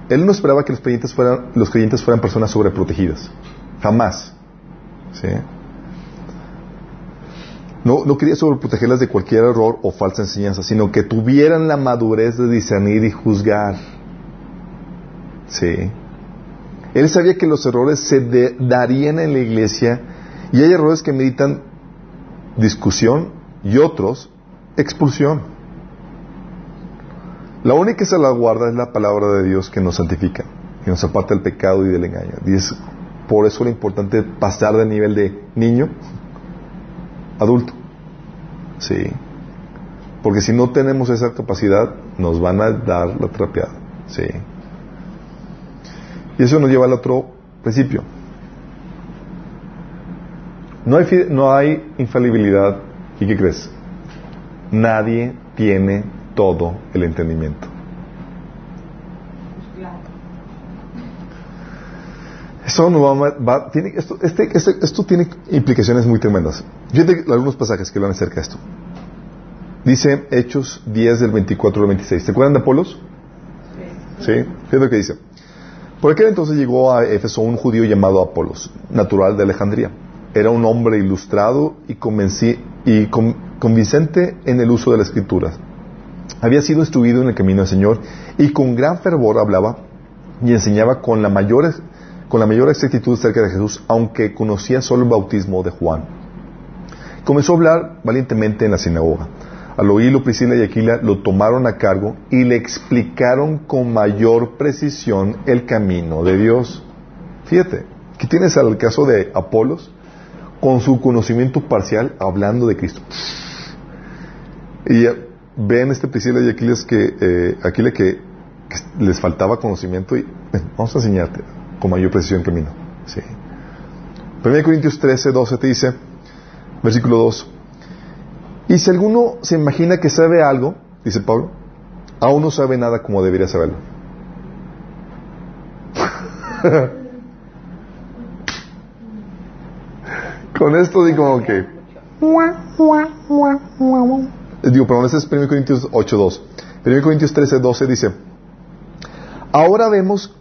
él no esperaba que los creyentes fueran, los creyentes fueran personas sobreprotegidas. Jamás. ¿Sí? No, no quería sobreprotegerlas de cualquier error o falsa enseñanza, sino que tuvieran la madurez de discernir y juzgar. Sí. Él sabía que los errores se darían en la iglesia y hay errores que meditan discusión y otros expulsión. La única que se la guarda es la palabra de Dios que nos santifica, que nos aparta del pecado y del engaño. Y es por eso lo importante pasar del nivel de niño adulto. Sí. Porque si no tenemos esa capacidad, nos van a dar la trapeada. Sí. Y eso nos lleva al otro principio. No hay, no hay infalibilidad. ¿Y qué crees? Nadie tiene todo el entendimiento. Eso no va, tiene, esto, este, este, esto tiene implicaciones muy tremendas. Fíjate algunos pasajes que hablan acerca de esto. Dice Hechos 10 del 24 al 26. ¿Se acuerdan de Apolos? Sí. Fíjate lo que dice. Por aquel entonces llegó a Éfeso un judío llamado Apolos, natural de Alejandría. Era un hombre ilustrado y, y convincente en el uso de la escritura había sido instruido en el camino del Señor y con gran fervor hablaba y enseñaba con la mayor, con la mayor exactitud acerca de Jesús, aunque conocía solo el bautismo de Juan. Comenzó a hablar valientemente en la sinagoga. Al oírlo, Priscila y Aquila lo tomaron a cargo y le explicaron con mayor precisión el camino de Dios. Fíjate, aquí tienes al caso de Apolos, con su conocimiento parcial hablando de Cristo. Y ven este Priscila y Aquiles que, eh, Aquile que, les faltaba conocimiento y vamos a enseñarte con mayor precisión el camino. Sí. 1 Corintios 13, 12 te dice, versículo 2, y si alguno se imagina que sabe algo, dice Pablo, aún no sabe nada como debería saberlo. Con esto digo que... Digo, perdón, ese es 1 Corintios 8.2. 1 Corintios 13.12 dice, ahora vemos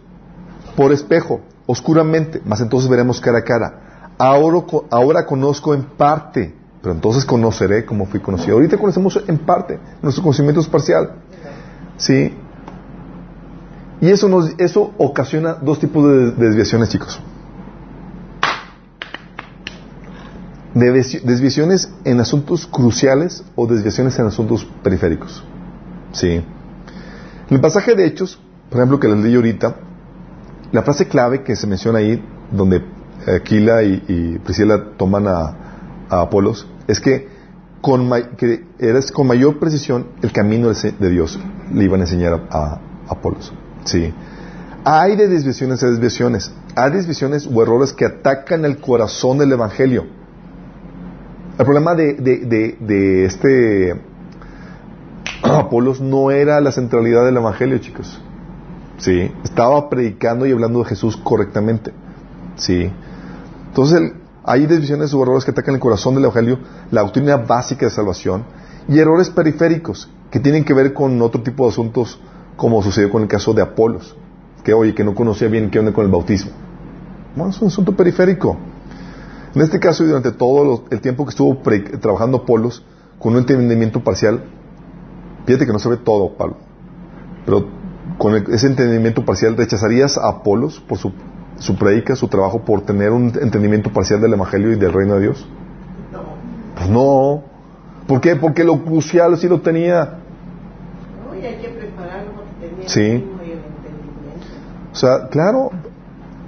por espejo, oscuramente, mas entonces veremos cara a cara. Ahora, ahora conozco en parte, pero entonces conoceré como fui conocido. Ahorita conocemos en parte, nuestro conocimiento es parcial. ¿Sí? Y eso, nos, eso ocasiona dos tipos de desviaciones, chicos. Desvi- Desviaciones en asuntos cruciales o desviaciones en asuntos periféricos. ¿Sí? En el pasaje de Hechos, por ejemplo, que les leí ahorita, la frase clave que se menciona ahí, donde Aquila y, Priscila toman a, Apolos, es que, con, que eres con mayor precisión el camino de Dios le iban a enseñar a, a Apolos. Sí. Hay de desviaciones a desviaciones. Hay desviaciones o errores que atacan el corazón del Evangelio. El problema de, este Apolos no era la centralidad del Evangelio, chicos. Sí, estaba predicando y hablando de Jesús correctamente. Sí. Entonces, hay desviaciones o errores que atacan el corazón del Evangelio, la doctrina básica de salvación, y errores periféricos que tienen que ver con otro tipo de asuntos, como sucedió con el caso de Apolos, que oye, que no conocía bien qué onda con el bautismo. Bueno, es un asunto periférico. En este caso, y durante todo lo- el tiempo que estuvo pre- trabajando Apolos, con un entendimiento parcial, fíjate que no se ve todo, Pablo, pero con el- ese entendimiento parcial, ¿rechazarías a Apolos por su, su predica, su trabajo, por tener un entendimiento parcial del Evangelio y del reino de Dios? Pues no. ¿Por qué? Porque lo crucial sí lo tenía. No, y hay que prepararlo porque tenía Sí. el ritmo y el entendimiento. O sea, claro.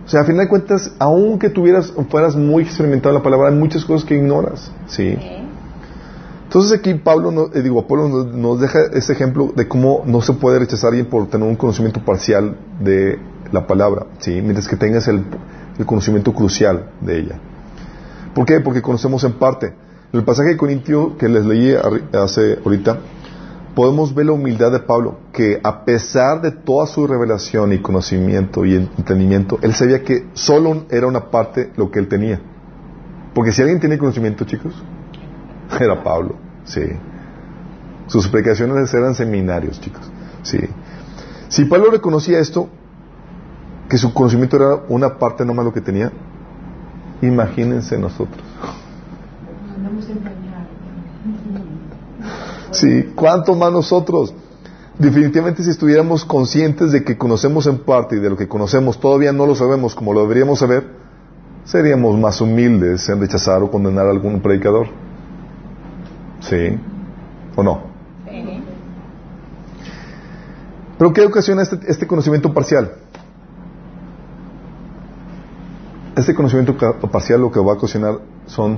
O sea, a final de cuentas, aunque tuvieras, fueras muy experimentado en la palabra, hay muchas cosas que ignoras. ¿sí? Entonces aquí Pablo, no- eh, digo, Apolo nos, nos deja ese ejemplo de cómo no se puede rechazar a alguien por tener un conocimiento parcial de la palabra, ¿sí? mientras que tengas el, el conocimiento crucial de ella. ¿Por qué? Porque conocemos en parte. En el pasaje de Corintio que les leí hace ahorita, podemos ver la humildad de Pablo, que a pesar de toda su revelación y conocimiento y entendimiento, él sabía que solo era una parte lo que él tenía. Porque si alguien tiene conocimiento, chicos, era Pablo, sí. Sus predicaciones eran seminarios, chicos, sí. Si Pablo reconocía esto, que su conocimiento era una parte nomás lo que tenía, imagínense nosotros. Sí, ¿cuánto más nosotros? Definitivamente si estuviéramos conscientes de que conocemos en parte y de lo que conocemos todavía no lo sabemos como lo deberíamos saber, seríamos más humildes en rechazar o condenar a algún predicador. ¿Sí? ¿O no? ¿Eh? ¿Pero qué ocasiona este, este conocimiento parcial? Este conocimiento parcial lo que va a ocasionar son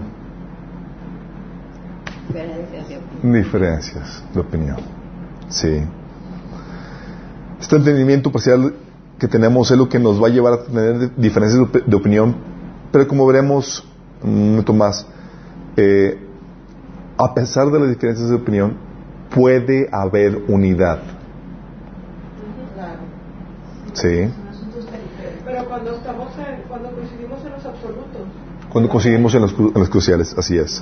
Diferencias de opinión. Sí. Este entendimiento parcial que tenemos es lo que nos va a llevar a tener diferencias de, op- de opinión, pero como veremos un momento más, eh, a pesar de las diferencias de opinión, puede haber unidad. Claro. Sí. Pero cuando estamos en, cuando coincidimos en los absolutos. Cuando conseguimos en los, en los cruciales, así es.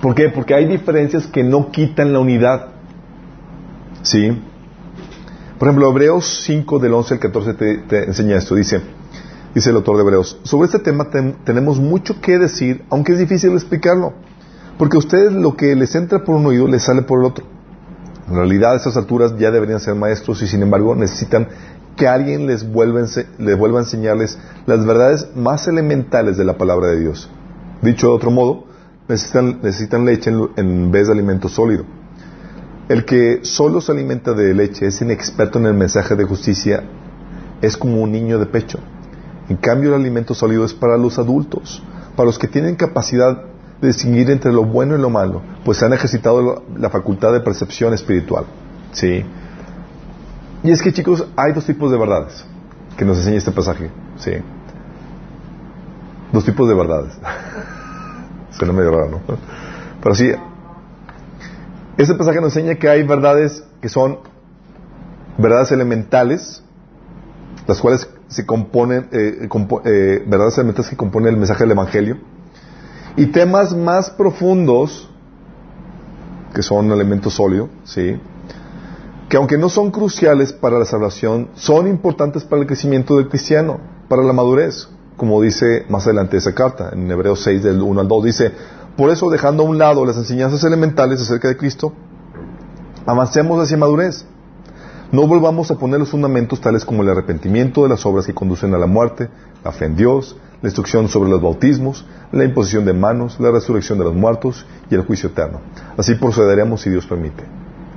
¿Por qué? Porque hay diferencias que no quitan la unidad. ¿Sí? Por ejemplo, Hebreos 5 del 11 al 14 te, enseña esto. Dice, dice el autor de Hebreos, sobre este tema ten- tenemos mucho que decir, aunque es difícil explicarlo. Porque a ustedes lo que les entra por un oído les sale por el otro. En realidad a estas alturas ya deberían ser maestros y sin embargo necesitan que alguien les vuelva, les vuelva a enseñarles las verdades más elementales de la palabra de Dios. Dicho de otro modo, necesitan, leche en, vez de alimento sólido. El que solo se alimenta de leche es inexperto en el mensaje de justicia, es como un niño de pecho. En cambio, el alimento sólido es para los adultos, para los que tienen capacidad de distinguir entre lo bueno y lo malo, pues han ejercitado la, la facultad de percepción espiritual. ¿Sí? Y es que, chicos, hay dos tipos de verdades que nos enseña este pasaje. ¿Sí? Dos tipos de verdades. Suena medio raro, ¿no? Pero sí, este pasaje nos enseña que hay verdades que son verdades elementales, las cuales se componen, eh, eh, verdades elementales que componen el mensaje del Evangelio, Y temas más profundos, que son elementos sólidos, ¿sí? que aunque no son cruciales para la salvación, son importantes para el crecimiento del cristiano, para la madurez, como dice más adelante esa carta, en Hebreos 6 del 1 al 2, dice, por eso dejando a un lado las enseñanzas elementales acerca de Cristo, avancemos hacia madurez. No volvamos a poner los fundamentos tales como el arrepentimiento de las obras que conducen a la muerte, la fe en Dios, la instrucción sobre los bautismos, la imposición de manos, la resurrección de los muertos y el juicio eterno. Así procederemos si Dios permite.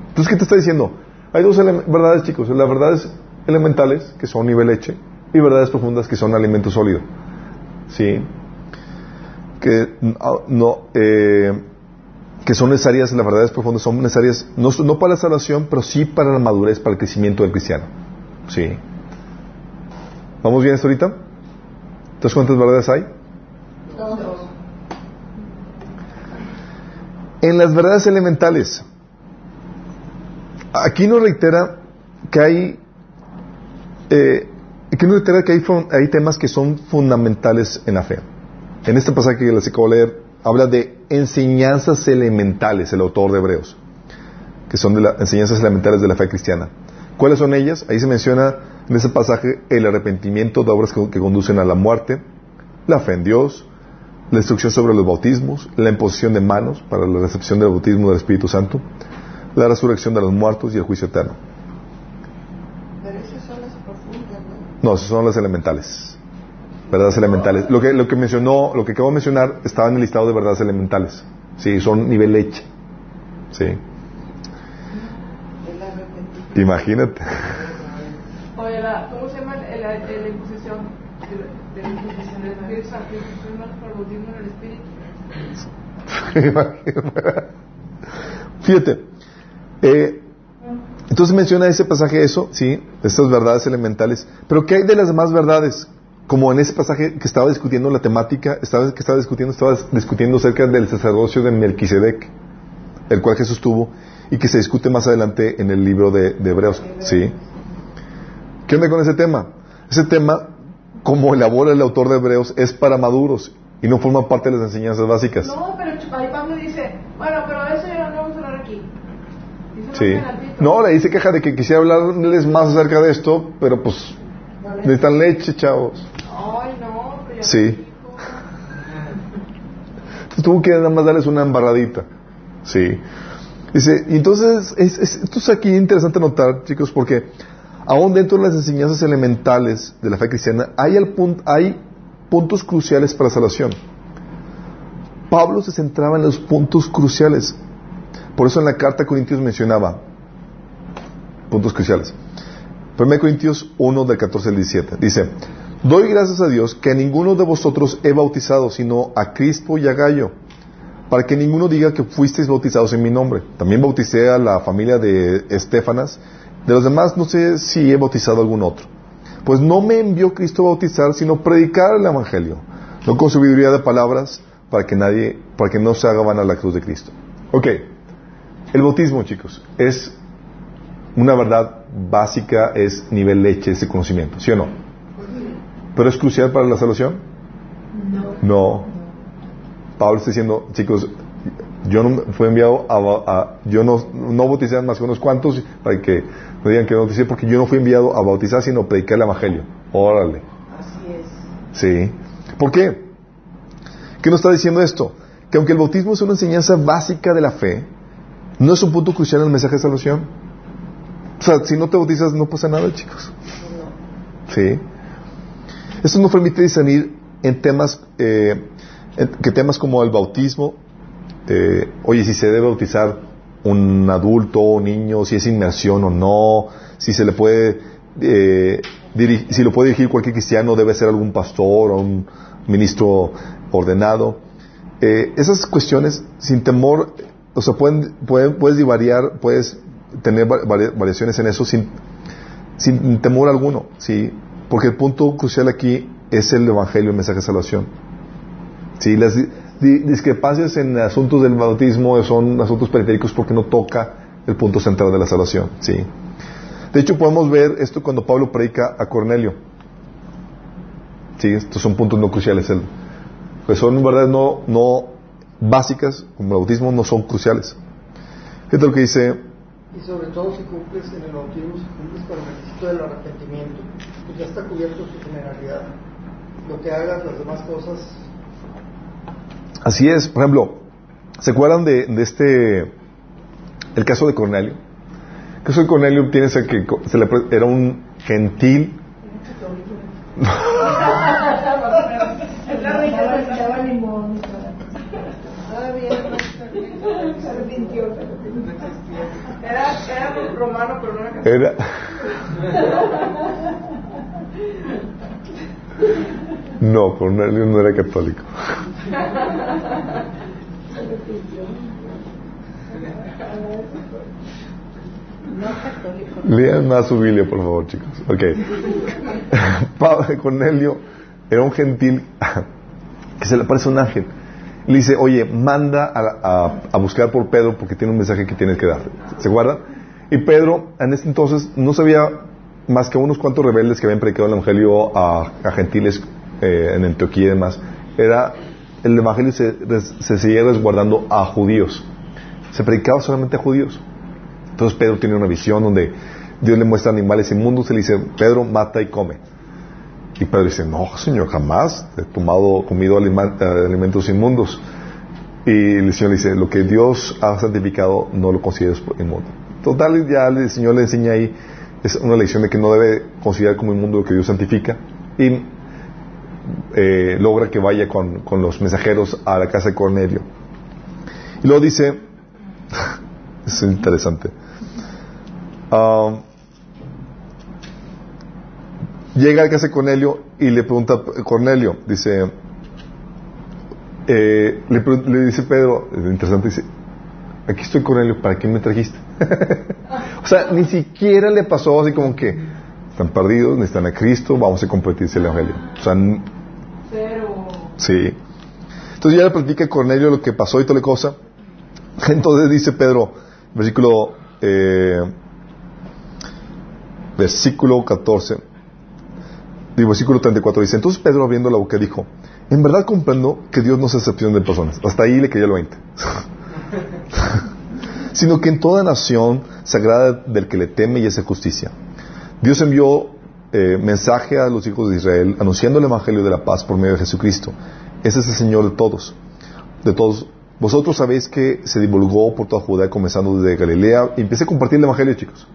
Entonces, ¿qué te está diciendo? Hay dos verdades, chicos. Las verdades elementales, que son nivel leche, y verdades profundas, que son alimento sólido. ¿Sí? Que no, eh, que son necesarias, las verdades profundas son necesarias, no, no, para la salvación, pero sí para la madurez, para el crecimiento del cristiano. ¿Sí? ¿Vamos bien hasta ahorita? Entonces, ¿cuántas verdades hay? Dos. En las verdades elementales, aquí nos reitera que hay, eh, reitera que hay, temas que son fundamentales en la fe. En este pasaje que les acabo de leer, habla de enseñanzas elementales, el autor de Hebreos, que son de enseñanzas elementales de la fe cristiana. ¿Cuáles son ellas? Ahí se menciona en ese pasaje el arrepentimiento de obras que conducen a la muerte, la fe en Dios, la instrucción sobre los bautismos, la imposición de manos para la recepción del bautismo del Espíritu Santo, la resurrección de los muertos y el juicio eterno. Pero esas son las profundas, ¿no? Son las elementales. Verdades elementales. Lo que, lo que mencionó, lo que acabo de mencionar estaba en el listado de verdades elementales. Sí, son nivel leche. Sí. Imagínate. Oye, la, ¿cómo se llama la imposición de, de la imposición del Espíritu Santo? ¿Imposición más por el bautismo en el Espíritu? Fíjate. eh, entonces menciona ese pasaje eso, sí, estas verdades elementales. Pero ¿qué hay de las demás verdades? Como en ese pasaje que estaba discutiendo la temática, estaba, que estaba discutiendo, estaba discutiendo acerca del sacerdocio de Melquisedec, el cual Jesús tuvo, y que se discute más adelante en el libro de, Hebreos. Sí. ¿Qué onda con ese tema? Ese tema, como elabora el autor de Hebreos, es para maduros y no forma parte de las enseñanzas básicas. No, pero ahí Pablo dice, bueno, pero eso ya no vamos a hablar aquí. Dice más Sí. No, le dice queja de que quisiera hablarles más acerca de esto, pero pues necesitan leche, chavos. Ay, no, pero ya Sí. Entonces tuvo que nada más darles una embarradita. Sí. Dice, y entonces, es, es- esto es aquí interesante notar, chicos, porque aún dentro de las enseñanzas elementales de la fe cristiana hay, al pun- hay puntos cruciales para la salvación. Pablo se centraba en los puntos cruciales. Por eso en la carta a Corintios mencionaba puntos cruciales. 1 Corintios 1 del 14 al 17. Dice, doy gracias a Dios que a ninguno de vosotros he bautizado, sino a Crispo y a Gallo, para que ninguno diga que fuisteis bautizados en mi nombre. También bauticé a la familia de Estefanas. De los demás no sé si he bautizado a algún otro. Pues no me envió Cristo a bautizar, sino predicar el Evangelio, no con sabiduría de palabras, para que nadie, para que no se haga vana la cruz de Cristo. Ok, el bautismo, chicos, es una verdad básica, es nivel leche ese conocimiento, ¿sí o no? ¿Pero es crucial para la salvación? No. No. Pablo está diciendo, chicos, yo no fui enviado a, a- yo no, no bauticé más que unos cuantos para que no digan que no bauticé porque yo no fui enviado a bautizar sino a predicar el evangelio. Órale. Así es. Sí. ¿Por qué? ¿Qué nos está diciendo esto? Que aunque el bautismo es una enseñanza básica de la fe, no es un punto crucial en el mensaje de salvación. O sea, si no te bautizas no pasa nada, chicos. Sí. Esto nos permite discernir en temas, eh, en- que temas como el bautismo, eh, oye, si se debe bautizar un adulto o niño, si es inmersión o no, si se le puede, eh, si lo puede dirigir cualquier cristiano, debe ser algún pastor o un ministro ordenado. Eh, esas cuestiones, sin temor, o sea, pueden, pueden- puedes divariar, puedes tener va- vari- variaciones en eso sin, sin temor alguno, ¿sí? Porque el punto crucial aquí es el Evangelio, el mensaje de salvación. Sí, las di- di- discrepancias en asuntos del bautismo son asuntos periféricos porque no toca el punto central de la salvación, sí. De hecho, podemos ver esto cuando Pablo predica a Cornelio. Sí, estos son puntos no cruciales. El- pues son, verdad, no, no, básicas, como el bautismo, no son cruciales. Fíjate lo que dice, Y sobre todo si cumples en el bautismo, si cumples con el requisito del arrepentimiento, pues ya está cubierto su generalidad. Lo que hagas, las demás cosas, así es, por ejemplo, ¿se acuerdan de, de este, el caso de Cornelio? El caso de Cornelio tiene ese que se le era un gentil, Estaba limón. Se arrepintió. Era, era romano, pero no era católico. era... No, Cornelio no era católico. No católico. Lean más su Biblia, por favor, chicos. Ok. Pablo Cornelio era un gentil que se le aparece un ángel. Le dice, oye, manda a, a- a buscar por Pedro porque tiene un mensaje que tienes que darle. ¿Se acuerdan? Y Pedro, en ese entonces, no sabía más que unos cuantos rebeldes que habían predicado el evangelio a, gentiles eh, en Antioquía y demás. Era, el evangelio se, se seguía resguardando a judíos. Se predicaba solamente a judíos. Entonces Pedro tiene una visión donde Dios le muestra animales inmundos y le dice, Pedro, mata y come. Y Pedro dice, no, Señor, jamás he tomado, comido eh, alimentos inmundos. Y el Señor le dice, lo que Dios ha santificado no lo consideres inmundo. Total, ya el Señor le enseña ahí, es una lección de que no debe considerar como inmundo lo que Dios santifica. Y eh, logra que vaya con, con los mensajeros a la casa de Cornelio. Y luego dice, es interesante. Ah, llega a casa de Cornelio y le pregunta a Cornelio, dice, eh, le dice Pedro, es interesante, dice, aquí estoy Cornelio, ¿para qué me trajiste? o sea, ni siquiera le pasó así como que están perdidos, necesitan a Cristo, vamos a compartirse el Evangelio. O sea, Cero. Sí. Entonces ya le platica a Cornelio lo que pasó y toda la cosa. Entonces dice Pedro, versículo, eh, versículo 14, digo, versículo 34, dice, entonces Pedro abriendo la boca dijo, en verdad comprendo que Dios no es excepción de personas. Hasta ahí le cayó el 20. Sino que en toda nación sagrada del que le teme y hace justicia. Dios envió eh, mensaje a los hijos de Israel anunciando el evangelio de la paz por medio de Jesucristo. Ese es el Señor de todos, de todos. Vosotros sabéis que se divulgó por toda Judea, comenzando desde Galilea, y empecé a compartir el evangelio, chicos.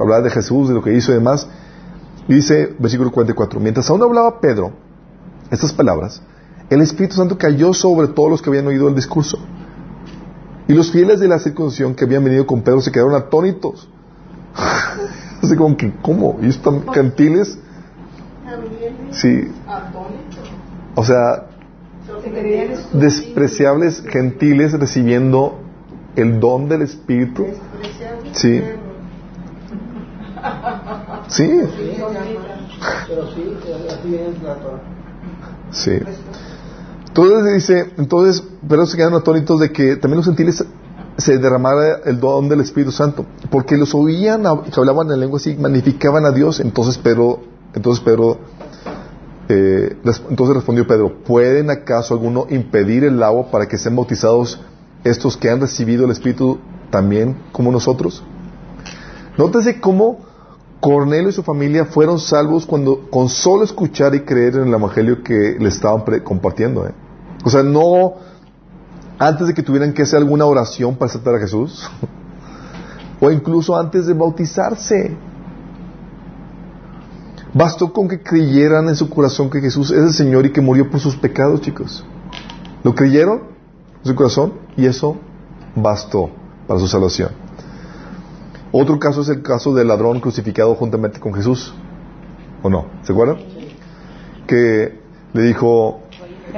Hablar de Jesús, de lo que hizo y demás. Y dice, versículo 44, mientras aún hablaba Pedro estas palabras, el Espíritu Santo cayó sobre todos los que habían oído el discurso. Y los fieles de la circuncisión que habían venido con Pedro se quedaron atónitos. Así como que, ¿cómo? ¿Y están gentiles? Sí. O sea, despreciables gentiles recibiendo el don del Espíritu. Sí. Sí. sí, Entonces dice, entonces, pero se quedaron atónitos de que también los gentiles se derramara el don del Espíritu Santo, porque los oían que hablaban en lenguas y magnificaban a Dios. Entonces Pedro, entonces Pedro, eh, entonces respondió Pedro, ¿pueden acaso alguno impedir el agua para que sean bautizados estos que han recibido el Espíritu también como nosotros? Nótese cómo Cornelio y su familia fueron salvos cuando con solo escuchar y creer en el evangelio que le estaban compartiendo. ¿eh? O sea, no antes de que tuvieran que hacer alguna oración para aceptar a Jesús, o incluso antes de bautizarse. Bastó con que creyeran en su corazón que Jesús es el Señor y que murió por sus pecados, chicos. ¿Lo creyeron en su corazón? Y eso bastó para su salvación. Otro caso es el caso del ladrón crucificado juntamente con Jesús. ¿O no? ¿Se acuerdan? Que le dijo,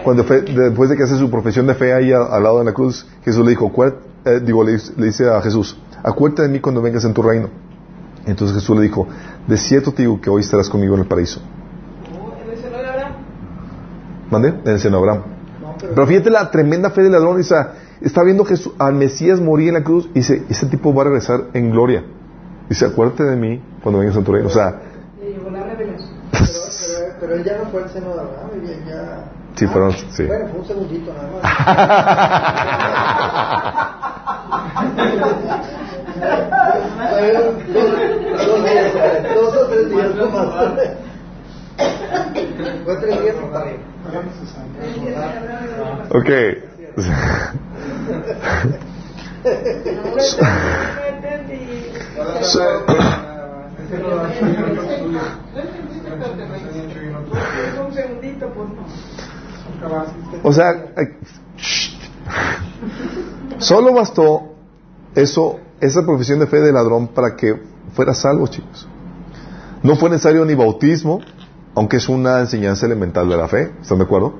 cuando fue- después de que hace su profesión de fe ahí a- al lado de la cruz, Jesús le dijo, eh, digo, le, le dice a Jesús, acuérdate de mí cuando vengas en tu reino. Entonces Jesús le dijo, de cierto te digo que hoy estarás conmigo en el paraíso. ¿Mande? En el seno de Abraham. Pero, fíjate la tremenda fe del ladrón, o sea, está viendo Jesús, al Mesías morir en la cruz y dice, ese tipo va a regresar en gloria. Dice, acuérdate de mí cuando vengas en tu reino. O sea, pero, pero, pero él ya no fue el seno de Abraham, ya Sí, fueron, sí. Bueno, fue un segundito nada más. Dos, dos días, dos o tres días no más. Fue tres días. Ok. No entendí. So- un segundito, pues no. O sea, solo bastó eso, esa profesión de fe de ladrón para que fuera salvo, chicos. No fue necesario ni bautismo, aunque es una enseñanza elemental de la fe, ¿están de acuerdo?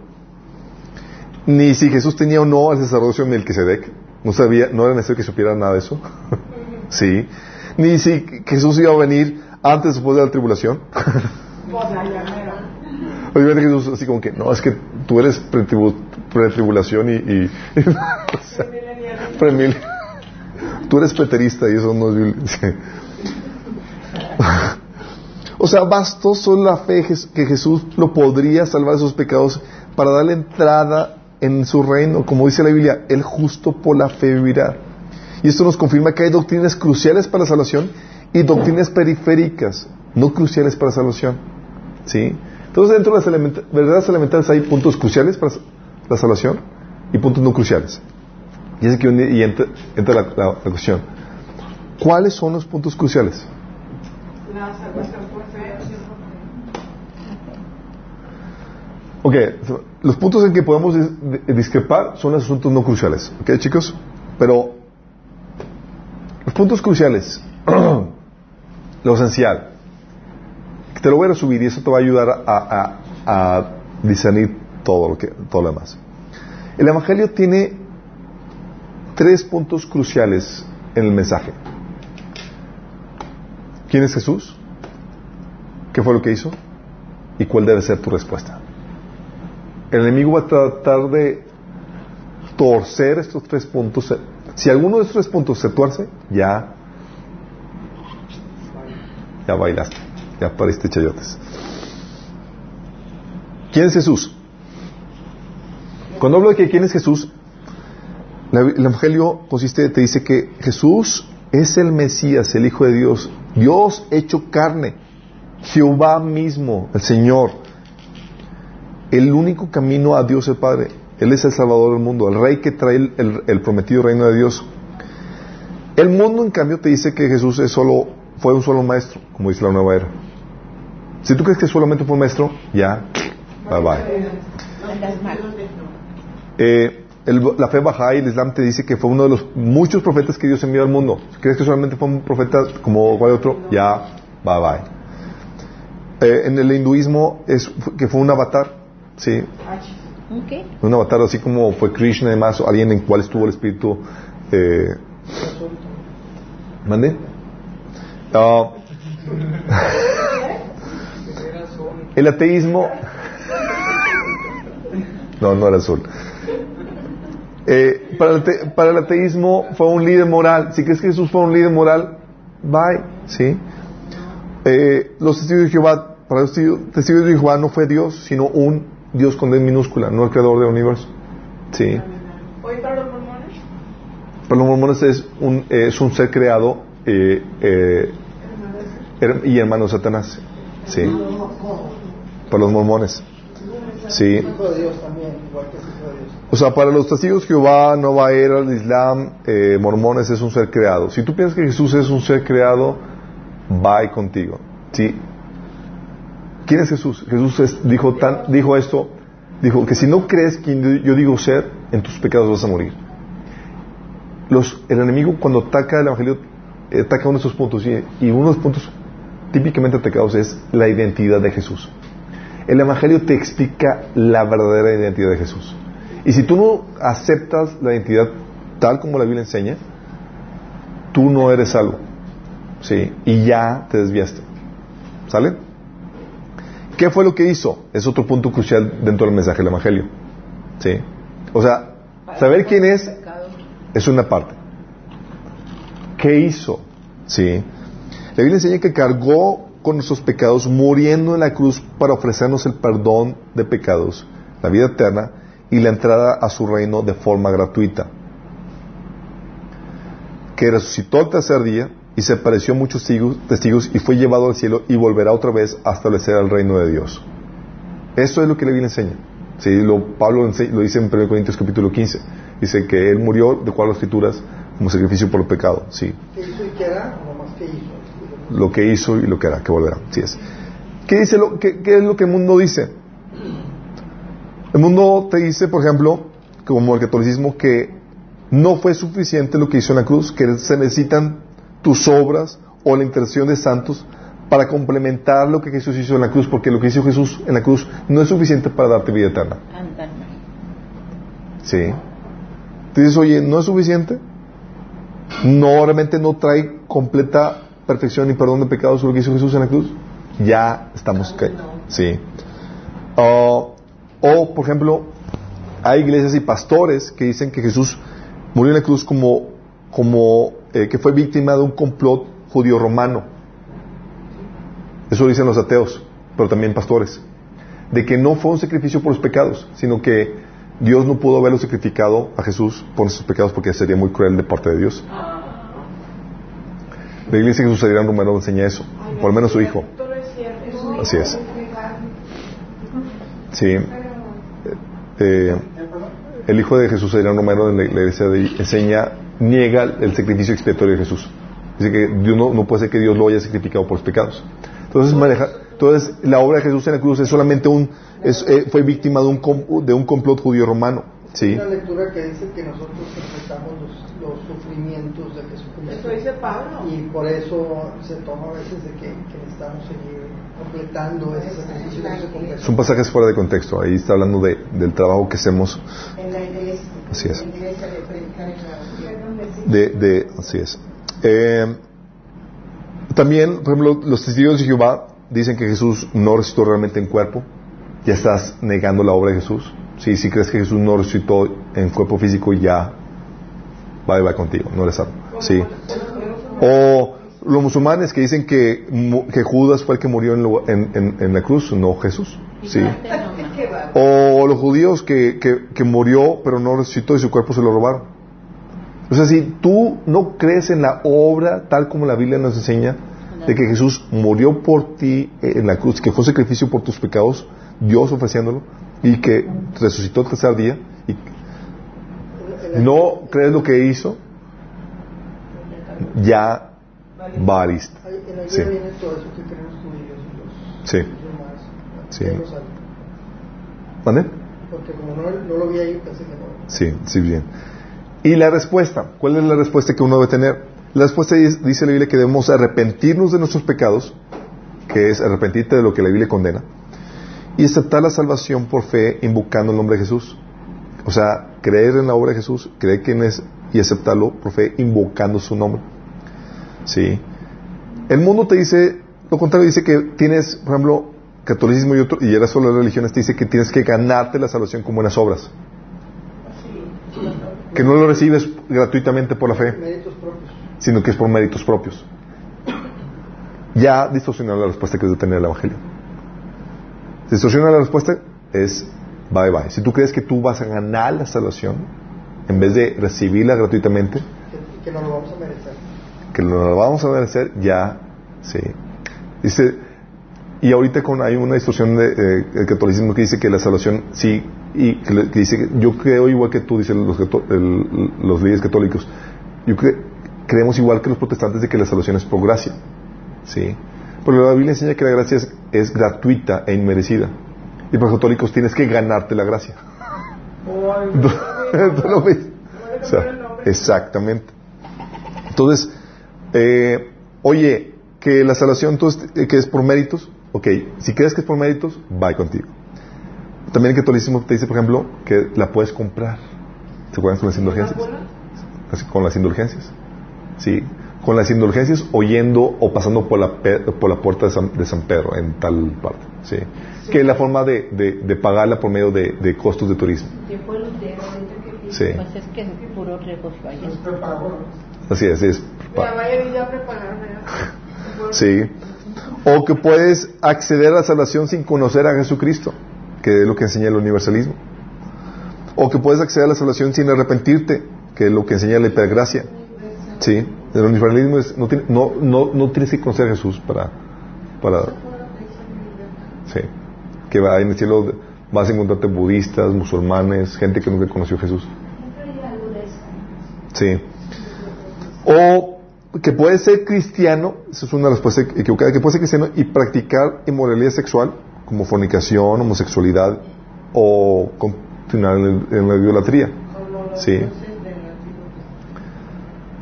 Ni si Jesús tenía o no al sacerdocio Melquisedec, no sabía, no era necesario que supiera nada de eso. sí. Ni si Jesús iba a venir antes o después de la tribulación. Obviamente Jesús así como que, no, es que tú eres pretribu- pretribulación y... y o sea, premil- tú eres preterista y eso no es. O sea, bastó solo la fe que Jesús lo podría salvar de sus pecados para darle entrada en su reino. Como dice la Biblia, el justo por la fe vivirá. Y esto nos confirma que hay doctrinas cruciales para la salvación y doctrinas periféricas, no cruciales para la salvación. ¿Sí? Entonces, dentro de las elementa- verdades elementales hay puntos cruciales para la salvación y puntos no cruciales. Y es donde y entra, la, la- cuestión. ¿Cuáles son los puntos cruciales? La. Ok, los puntos en que podemos dis- di- discrepar son los asuntos no cruciales. ¿Ok, chicos? Pero los puntos cruciales, lo esencial, que te lo voy a resumir y eso te va a ayudar a, a- a discernir todo lo, que, todo lo demás. El Evangelio tiene tres puntos cruciales en el mensaje. ¿Quién es Jesús? ¿Qué fue lo que hizo? ¿Y cuál debe ser tu respuesta? El enemigo va a tratar de torcer estos tres puntos. Si alguno de estos tres puntos se tuerce, ya, ya bailaste, ya pariste chayotes. ¿Quién es Jesús? Cuando hablo de que quién es Jesús, el Evangelio consiste, te dice que Jesús es el Mesías, el Hijo de Dios, Dios hecho carne, Jehová mismo, el Señor, el único camino a Dios el Padre. Él es el Salvador del mundo, el Rey que trae el- el prometido reino de Dios. El mundo, en cambio, te dice que Jesús es solo, fue un solo maestro, como dice la nueva era. Si tú crees que solamente fue un maestro, ya, bye bye. Eh, el- la fe Bahá'í, el Islam te dice que fue uno de los muchos profetas que Dios envió al mundo. Si crees que solamente fue un profeta como cual otro, ya, bye bye. Eh, en el hinduismo es que fue un avatar, sí, ¿Un avatar así como fue Krishna y demás, alguien en cual estuvo el espíritu. Eh, ¿Mande? Ah, el ateísmo. No, no era azul. Eh, para, el ate- para el ateísmo fue un líder moral. Si crees que Jesús fue un líder moral, bye, ¿sí? Eh, los testigos de Jehová, para los testigos de Jehová no fue Dios, sino un Dios con D minúscula, no el creador del universo. ¿Sí? Oye, para los mormones, Para los mormones es un, eh, es un ser creado eh, eh, y hermano Satanás. ¿Sí? Para los mormones. Sí. O sea, para los testigos Jehová, Nueva Era, el Islam, eh, mormones es un ser creado. Si tú piensas que Jesús es un ser creado, bye contigo. ¿Sí? ¿Quién es Jesús? Jesús es- dijo, tan, dijo esto, dijo que si no crees quien yo digo ser, en tus pecados vas a morir. Los, el enemigo cuando ataca el Evangelio, eh, ataca uno de esos puntos y, y uno de los puntos típicamente atacados es la identidad de Jesús. El Evangelio te explica la verdadera identidad de Jesús. Y si tú no aceptas la identidad tal como la Biblia enseña, tú no eres salvo. ¿Sí? Y ya te desviaste. ¿Sale? ¿Qué fue lo que hizo? Es otro punto crucial dentro del mensaje del Evangelio. ¿Sí? O sea, saber quién es es una parte. ¿Qué hizo? ¿Sí? La Biblia enseña que cargó con nuestros pecados muriendo en la cruz para ofrecernos el perdón de pecados la vida eterna y la entrada a su reino de forma gratuita. Que resucitó el tercer día y se pareció a muchos testigos, y fue llevado al cielo y volverá otra vez a establecer el reino de Dios. Eso es lo que la Biblia enseña. Sí, lo, Pablo lo dice en 1 Corintios capítulo 15. Dice que él murió, de a las escrituras, como sacrificio por el pecado. Sí, ¿Qué hizo y qué qué hizo. Lo que hizo y lo que hará, que volverá. Sí es. ¿Qué, dice lo, qué, qué es lo que el mundo dice? El mundo te dice, por ejemplo, como el catolicismo, que no fue suficiente lo que hizo en la cruz, que se necesitan tus obras o la intercesión de santos para complementar lo que Jesús hizo en la cruz, porque lo que hizo Jesús en la cruz no es suficiente para darte vida eterna. Sí. Tú dices, oye, ¿no es suficiente? No, realmente no trae completa perfección y perdón de pecados lo que hizo Jesús en la cruz. Ya estamos caídos. Sí. Ah, o, por ejemplo, hay iglesias y pastores que dicen que Jesús murió en la cruz como, como eh, que fue víctima de un complot judío romano. Eso lo dicen los ateos, pero también pastores. De que no fue un sacrificio por los pecados, sino que Dios no pudo haberlo sacrificado a Jesús por nuestros pecados porque sería muy cruel de parte de Dios. La iglesia de Jesús Adrián Romero enseña eso, por lo menos su hijo. Así es. Sí. Eh, el hijo de Jesús Adrián Romero en la iglesia de, enseña, niega el sacrificio expiatorio de Jesús. Dice que Dios no, no puede ser que Dios lo haya sacrificado por los pecados. Entonces, maneja, entonces la obra de Jesús en la cruz es solamente un, es, eh, fue víctima de un, de un complot judío romano. Hay Sí. una lectura que dice que nosotros interpretamos los, los sufrimientos de Jesucristo. Esto dice Pablo. Y por eso se toma a veces de que, que necesitamos seguir completando ese sacrificio no. Son pasajes fuera de contexto. Ahí está hablando de, del trabajo que hacemos. En la iglesia. Así es. En la iglesia de predicar el evangelio. De, de, así es. Eh, también, por ejemplo, los testigos de Jehová dicen que Jesús no resucitó realmente en cuerpo. Ya estás negando la obra de Jesús. Sí, si crees que Jesús no resucitó en cuerpo físico, ya va va contigo, no eres salvo. Sí. O los musulmanes que dicen que, mu- que Judas fue el que murió en, lo- en- en- en la cruz, no Jesús. Sí. O los judíos que, que, que murió pero no resucitó y su cuerpo se lo robaron. O sea, si tú no crees en la obra tal como la Biblia nos enseña, de que Jesús murió por ti en la cruz, que fue sacrificio por tus pecados, Dios ofreciéndolo, y que resucitó el tercer día, y no crees lo que hizo, ya valiste. Sí. Sí. Sí. ¿Vale? Porque como no, lo vi ahí, pensé que no. Sí, sí, bien. Y la respuesta, ¿cuál es la respuesta que uno debe tener? La respuesta dice, dice la Biblia que debemos arrepentirnos de nuestros pecados, que es arrepentirte de lo que la Biblia condena, y aceptar la salvación por fe invocando el nombre de Jesús. O sea, creer en la obra de Jesús, creer quién es y aceptarlo por fe invocando su nombre. Sí. El mundo te dice, lo contrario, dice que tienes, por ejemplo, catolicismo y, otro, y resto de las religiones te dice que tienes que ganarte la salvación con buenas obras. Que no lo recibes gratuitamente por la fe, sino que es por méritos propios. Ya distorsionó la respuesta que debe tener el Evangelio. Si distorsiona la respuesta, es bye bye. Si tú crees que tú vas a ganar la salvación, en vez de recibirla gratuitamente, Que, que no lo vamos a merecer. que lo vamos a merecer, ya, sí. Dice, y ahorita con hay una distorsión del de, el catolicismo que dice que la salvación sí, y que, que dice, yo creo igual que tú, dicen los, el- los líderes católicos, yo cre- creemos igual que los protestantes de que la salvación es por gracia, sí. Pero la Biblia enseña que la gracia es, es gratuita e inmerecida. Y para los católicos tienes que ganarte la gracia. ¿Tú lo ves? O sea, exactamente. Entonces, eh, oye, que la salvación entonces, eh, que es por méritos, ok, si crees que es por méritos, va contigo. También el catolicismo te dice, por ejemplo, que la puedes comprar. ¿Se acuerdan con las indulgencias? Así, Con las indulgencias. Sí, con las indulgencias oyendo o pasando por la, por la puerta de San, de San Pedro en tal parte. Sí. Que es la forma de, de, de pagarla por medio de, de costos de turismo. Que Sí, Pues es que es puro negocio ahí. así es. es. Sí. O que puedes acceder a la salvación sin conocer a Jesucristo. que es lo que enseña el universalismo. O que puedes acceder a la salvación sin arrepentirte, que es lo que enseña la hipergracia. Sí, el universalismo es, no, tiene- no, no, no tienes que conocer a Jesús para, para, sí, que va en el cielo vas a encontrarte budistas, musulmanes, gente que nunca conoció a Jesús. Sí. O que puede ser cristiano, esa es una respuesta equivocada, que puede ser cristiano y practicar inmoralidad sexual, como fornicación, homosexualidad, o continuar en, la idolatría. Sí.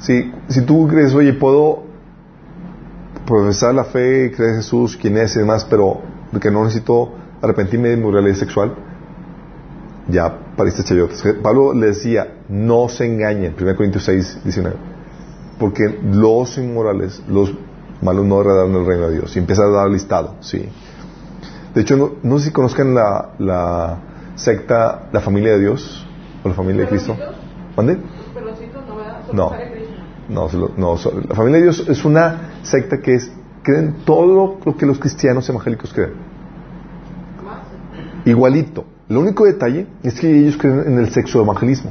Sí, si tú crees, oye, puedo profesar la fe, creer en Jesús, quién es y demás, pero que no necesito arrepentirme de mi moralidad sexual, ya pariste chayotes. Pablo le decía, no se engañen, 1 Corintios 6, 19, porque los inmorales, los malos no heredarán el reino de Dios. Y empieza a dar listado, sí. De hecho, no, no sé si conozcan la, la secta, la familia de Dios, o la familia de Cristo. ¿Mande? No, No. No, se lo- no, so- la familia de Dios es una secta que es, creen todo lo que los cristianos evangélicos creen. Igualito. El único detalle es que ellos creen en el sexo evangelismo.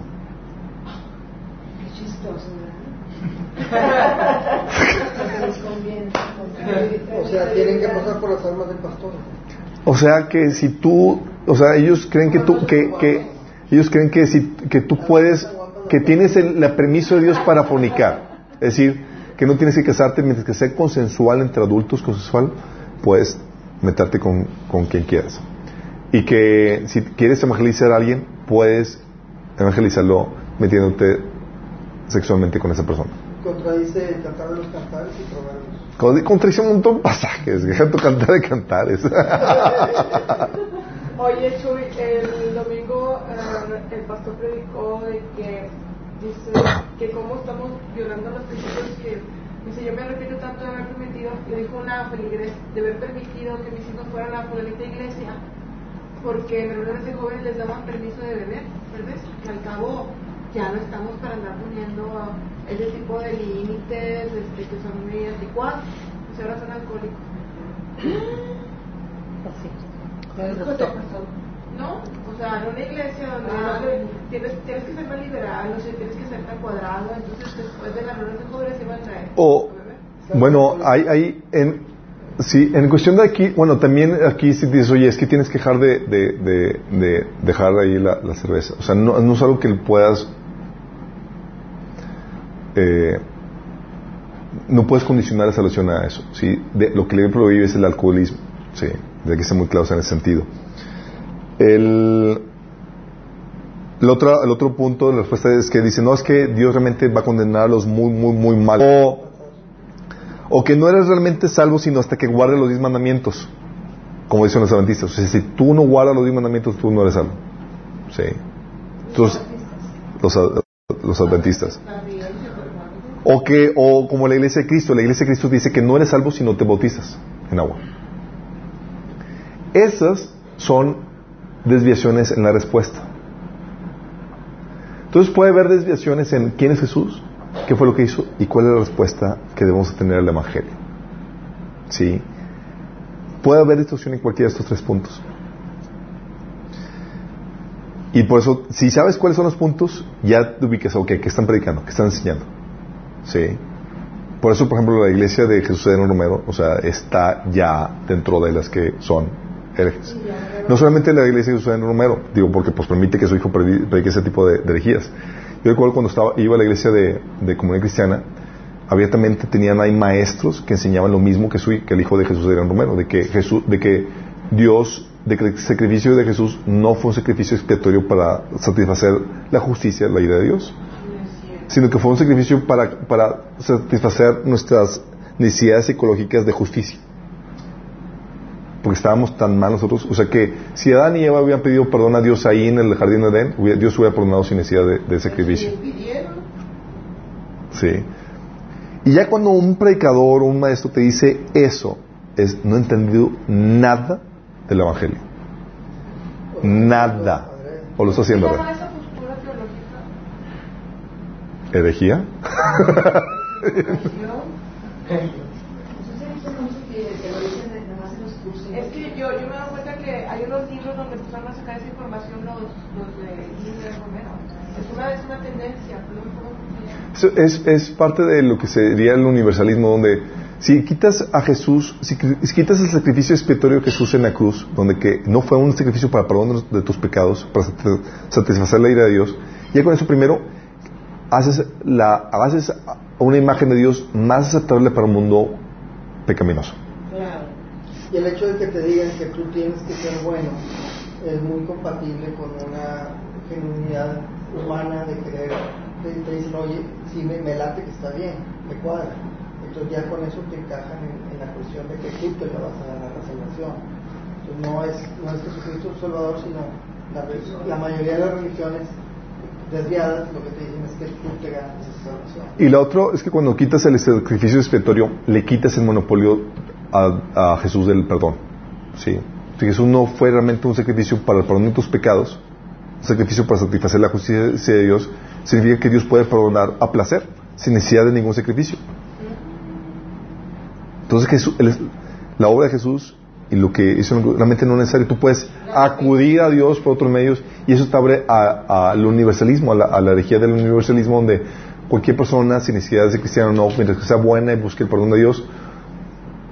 O sea, tienen que pasar por las armas del pastor. O sea que si tú, o sea, ellos creen que tú, que, que ellos creen que si, que tú puedes, que tienes el, el permiso de Dios para fornicar. Es decir, que no tienes que casarte mientras que sea consensual entre adultos, consensual, puedes meterte con, con quien quieras. Y que si quieres evangelizar a alguien, puedes evangelizarlo metiéndote sexualmente con esa persona. Contradice el cantar de los cantares y probarlos. Con- Contradice un montón de pasajes, deja tu cantar de cantares. Oye, Chuy, el domingo eh, el pastor predicó de que dice que cómo estamos violando los principios que dice yo me arrepiento tanto de haber permitido, le dijo una feligres, de haber permitido que mis hijos fueran a la iglesia porque en reuniones de jóvenes les daban permiso de beber, ¿verdad? Que al cabo ya no estamos para andar poniendo ese tipo de límites este, que son muy anticuados, pues ahora son alcohólicos. Así. Doctor. ¿No? O sea, en una iglesia donde Ah. no te- tienes, tienes que ser más liberal, o sea, tienes que ser tan cuadrado, entonces después de las reuniones de jóvenes se van a traer. O, bueno, hay, hay en, sí, en cuestión de aquí, bueno, también aquí si dices, oye, es que tienes que dejar de, de, de, de dejar ahí la, la cerveza. O sea, no, no es algo que puedas, eh, no puedes condicionar la salvación a eso. ¿sí? De, lo que le prohíbe es el alcoholismo. Sí, de que ser muy claros en ese sentido. El, el otro, el otro punto de la respuesta es que dice, no, es que Dios realmente va a condenar a los muy, muy, muy malos. O, o que no eres realmente salvo sino hasta que guardes los diez mandamientos, como dicen los adventistas. O sea, si tú no guardas los diez mandamientos, tú no eres salvo. Sí. Entonces, los, los adventistas. O que, o como la iglesia de Cristo, la iglesia de Cristo dice que no eres salvo si no te bautizas en agua. Esas son desviaciones en la respuesta. Entonces puede haber desviaciones en quién es Jesús, qué fue lo que hizo y cuál es la respuesta que debemos tener al Evangelio. ¿Sí? Puede haber distorsión en cualquiera de estos tres puntos. Y por eso, si sabes cuáles son los puntos, ya te ubicas, ok, ¿qué están predicando? ¿Qué están enseñando? ¿Sí? Por eso, por ejemplo, la iglesia de Jesús de Romero, o sea, está ya dentro de las que son No solamente la iglesia de de Romero, digo, porque pues permite que su hijo predi- predique ese tipo de, de herejías. Yo recuerdo cuando estaba, iba a la iglesia de, de comunidad cristiana, abiertamente tenían ahí maestros que enseñaban lo mismo que, su, que el hijo de Jesús de Romero, de que Jesús, de que Dios, de que el sacrificio de Jesús no fue un sacrificio expiatorio para satisfacer la justicia, la ira de Dios, sino que fue un sacrificio para, para satisfacer nuestras necesidades psicológicas de justicia. Porque estábamos tan mal nosotros. O sea que si Adán y Eva habían pedido perdón a Dios ahí en el jardín de Edén, Dios hubiera perdonado sin necesidad de, de sacrificio. Sí. Y ya cuando un predicador o un maestro te dice eso, es no ha entendido nada del Evangelio. Nada. O lo está haciendo. ¿Herejía? Entonces, he visto mucho que, que lo dicen nada más en los cursos. Es que yo, yo me doy cuenta que hay unos libros donde empezaron a sacar esa información los, los de Líder Romero. Es una, es una tendencia, pero parte de lo que sería el universalismo, donde si quitas a Jesús, si, si quitas el sacrificio expiatorio de Jesús en la cruz, donde que no fue un sacrificio para perdón de tus pecados, para sat- satisfacer la ira de Dios, ya con eso primero haces, la, haces una imagen de Dios más aceptable para un mundo pecaminoso. Claro. Y el hecho de que te digan que tú tienes que ser bueno es muy compatible con una genuinidad humana de querer. Te, te dicen, oye, sí me, me late que está bien, me cuadra. Entonces ya con eso te encajan en, la cuestión de que tú te la vas a ganar la salvación. Entonces no es, no es Jesucristo el Salvador, sino la, la mayoría de las religiones desviadas lo que te dicen es que tú te ganas esa salvación. Y lo otro es que cuando quitas el sacrificio expiatorio, le quitas el monopolio a, a Jesús del perdón. ¿sí? Si Jesús no fue realmente un sacrificio para el perdón de tus pecados, un sacrificio para satisfacer la justicia de Dios, significa que Dios puede perdonar a placer, sin necesidad de ningún sacrificio. Entonces Jesús, la obra de Jesús y lo que hizo realmente no es necesario. Tú puedes acudir a Dios por otros medios y eso te abre al universalismo, a la, a herejía del universalismo donde cualquier persona, sin necesidad de ser cristiano o no, mientras que sea buena y busque el perdón de Dios,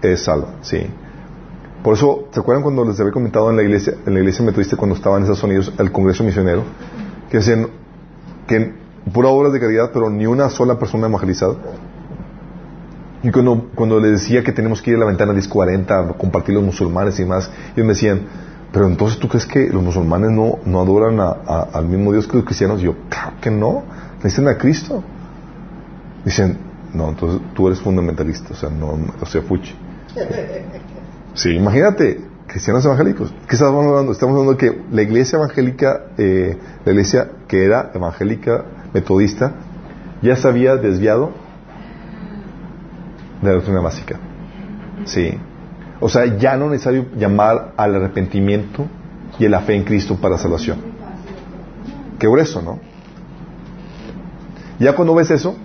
es salva. Sí. Por eso, ¿se acuerdan cuando les había comentado en la iglesia, en la iglesia metodista cuando estaban en Estados Unidos, el Congreso Misionero, que decían que pura obras de caridad, pero ni una sola persona evangelizada? Y cuando, cuando les decía que tenemos que ir a la ventana 1040 a compartir los musulmanes y más, ellos me decían, pero entonces tú crees que los musulmanes no, no adoran a- al mismo Dios que los cristianos? Y yo, claro que no, necesitan a Cristo. Dicen, no, entonces tú eres fundamentalista, o sea, no, o sea, fuchi. Sí, imagínate, cristianos evangélicos. ¿Qué estamos hablando? Estamos hablando que la iglesia evangélica, eh, la iglesia que era evangélica metodista, ya se había desviado de la doctrina básica. Sí. O sea, ya no es necesario llamar al arrepentimiento y a la fe en Cristo para salvación. Qué grueso, ¿no? Ya cuando ves eso,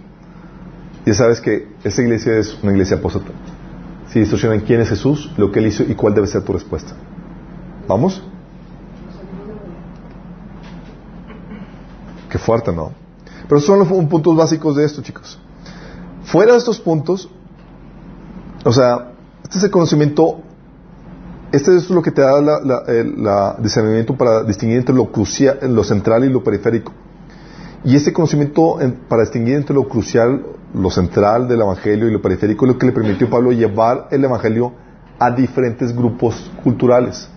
ya sabes que esa iglesia es una iglesia apóstata. Si distorsionan quién es Jesús, lo que él hizo y cuál debe ser tu respuesta. ¿Vamos? Qué fuerte, ¿no? Pero son los pu- puntos básicos de esto, chicos. Fuera de estos puntos, o sea, este es el conocimiento, este es lo que te da el discernimiento para distinguir entre lo crucial, lo central y lo periférico. Y ese conocimiento en- para distinguir entre lo crucial, lo central del Evangelio y lo periférico lo que le permitió a Pablo llevar el Evangelio a diferentes grupos culturales.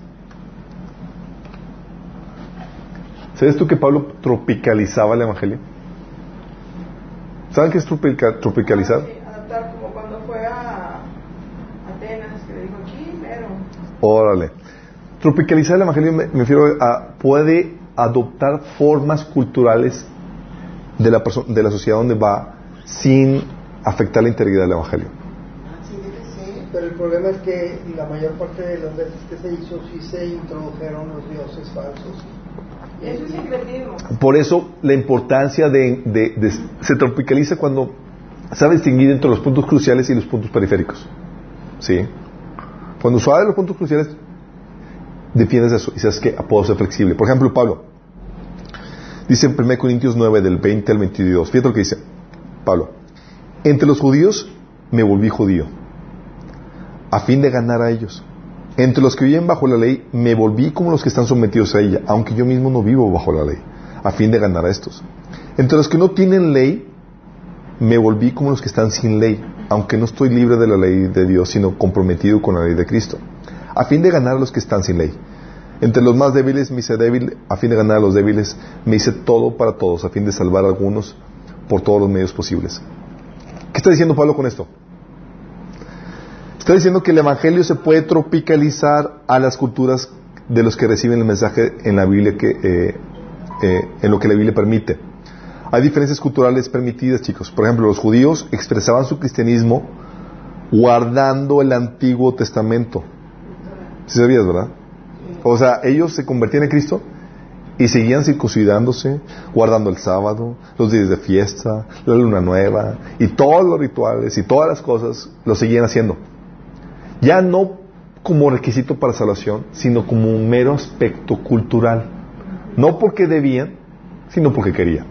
¿Sabes tú que Pablo tropicalizaba el Evangelio? ¿Saben qué es tropica- tropicalizar? Sí, adaptar como cuando fue a Atenas, que le dijo aquí, pero. Órale. Tropicalizar el Evangelio me, me refiero a puede adoptar formas culturales de la, de la sociedad donde va sin afectar la integridad del Evangelio. Pero el problema es que la mayor parte de las veces que se hizo sí se introdujeron los dioses falsos. Eso es. Por eso la importancia de, de- de- se tropicaliza cuando sabe distinguir entre los puntos cruciales y los puntos periféricos. ¿Sí? Cuando sabes los puntos cruciales, defiendes eso y sabes que puedo ser flexible. Por ejemplo, Pablo dice en 1 Corintios 9, del 20 al 22. Fíjate lo que dice Pablo. Entre los judíos me volví judío, a fin de ganar a ellos. Entre los que viven bajo la ley, me volví como los que están sometidos a ella, aunque yo mismo no vivo bajo la ley, a fin de ganar a estos. Entre los que no tienen ley, me volví como los que están sin ley, aunque no estoy libre de la ley de Dios, sino comprometido con la ley de Cristo, a fin de ganar a los que están sin ley. Entre los más débiles me hice débil, a fin de ganar a los débiles, me hice todo para todos, a fin de salvar a algunos por todos los medios posibles. ¿Qué está diciendo Pablo con esto? Está diciendo que el Evangelio se puede tropicalizar a las culturas de los que reciben el mensaje en la Biblia, que, eh, eh, en lo que la Biblia permite. Hay diferencias culturales permitidas, chicos. Por ejemplo, los judíos expresaban su cristianismo guardando el Antiguo Testamento. ¿Sí sabías, verdad? O sea, ellos se convertían en Cristo y seguían circuncidándose, guardando el sábado, los días de fiesta, la luna nueva y todos los rituales y todas las cosas lo seguían haciendo. Ya no como requisito para salvación, sino como un mero aspecto cultural. No porque debían, sino porque querían.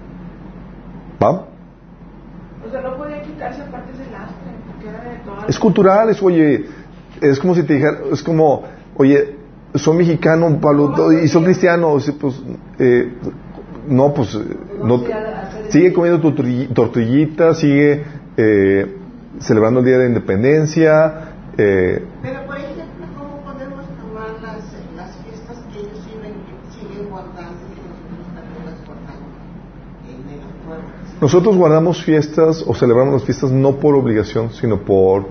¿Va? O sea, no podía quitarse aparte ese lastre, porque era de todas. Es cultural, es, oye, es como si te dijera, es como, oye, son mexicanos, Pablo, y son cristianos, pues, eh, no, pues, eh, no, sigue comiendo tu tortilli- tortillita, sigue eh, celebrando el Día de la Independencia, eh, Pero, por ejemplo, ¿cómo podemos tomar las, las fiestas que ellos siguen, siguen guardando y nosotros también las guardamos en nosotros guardamos fiestas o celebramos las fiestas no por obligación, sino por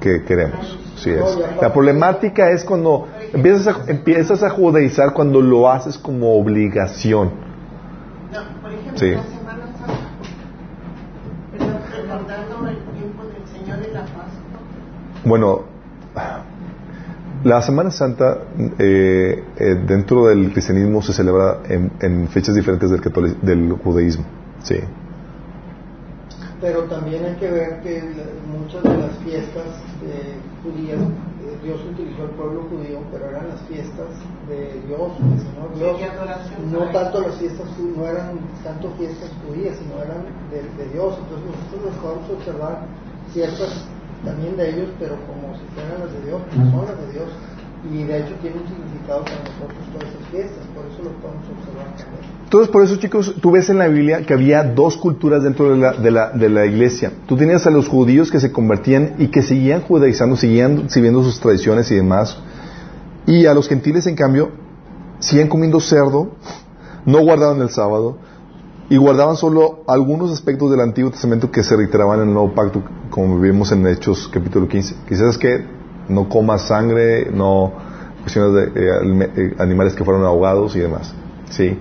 que queremos. Sí es. La problemática es cuando empiezas a, empiezas a judaizar cuando lo haces como obligación. No, por ejemplo, Sí. la Semana Santa, recordando el tiempo del Señor de la Pascua. Bueno, la Semana Santa eh, eh, dentro del cristianismo se celebra en, en fechas diferentes del, del judaísmo. Sí. Pero también hay que ver que muchas de las fiestas eh, judías, Dios utilizó al pueblo judío, pero eran las fiestas de Dios, del Señor Dios. No tanto las fiestas, no eran tanto fiestas judías, sino eran de, de Dios. Entonces nosotros nos podemos observar ciertas también de ellos, pero como si fueran las de Dios, porque son las de Dios. Y de hecho tiene un significado para nosotros todas esas fiestas, por eso lo podemos observar. Entonces, por eso, chicos, tú ves en la Biblia que había dos culturas dentro de la, de la, de la iglesia. Tú tenías a los judíos que se convertían y que seguían judaizando, seguían siguiendo sus tradiciones y demás. Y a los gentiles, en cambio, siguen comiendo cerdo, no guardaban el sábado y guardaban solo algunos aspectos del Antiguo Testamento que se reiteraban en el Nuevo Pacto, como vimos en Hechos capítulo 15. Quizás que no comas sangre, no cuestiones de eh, eh, animales que fueron ahogados y demás. ¿sí?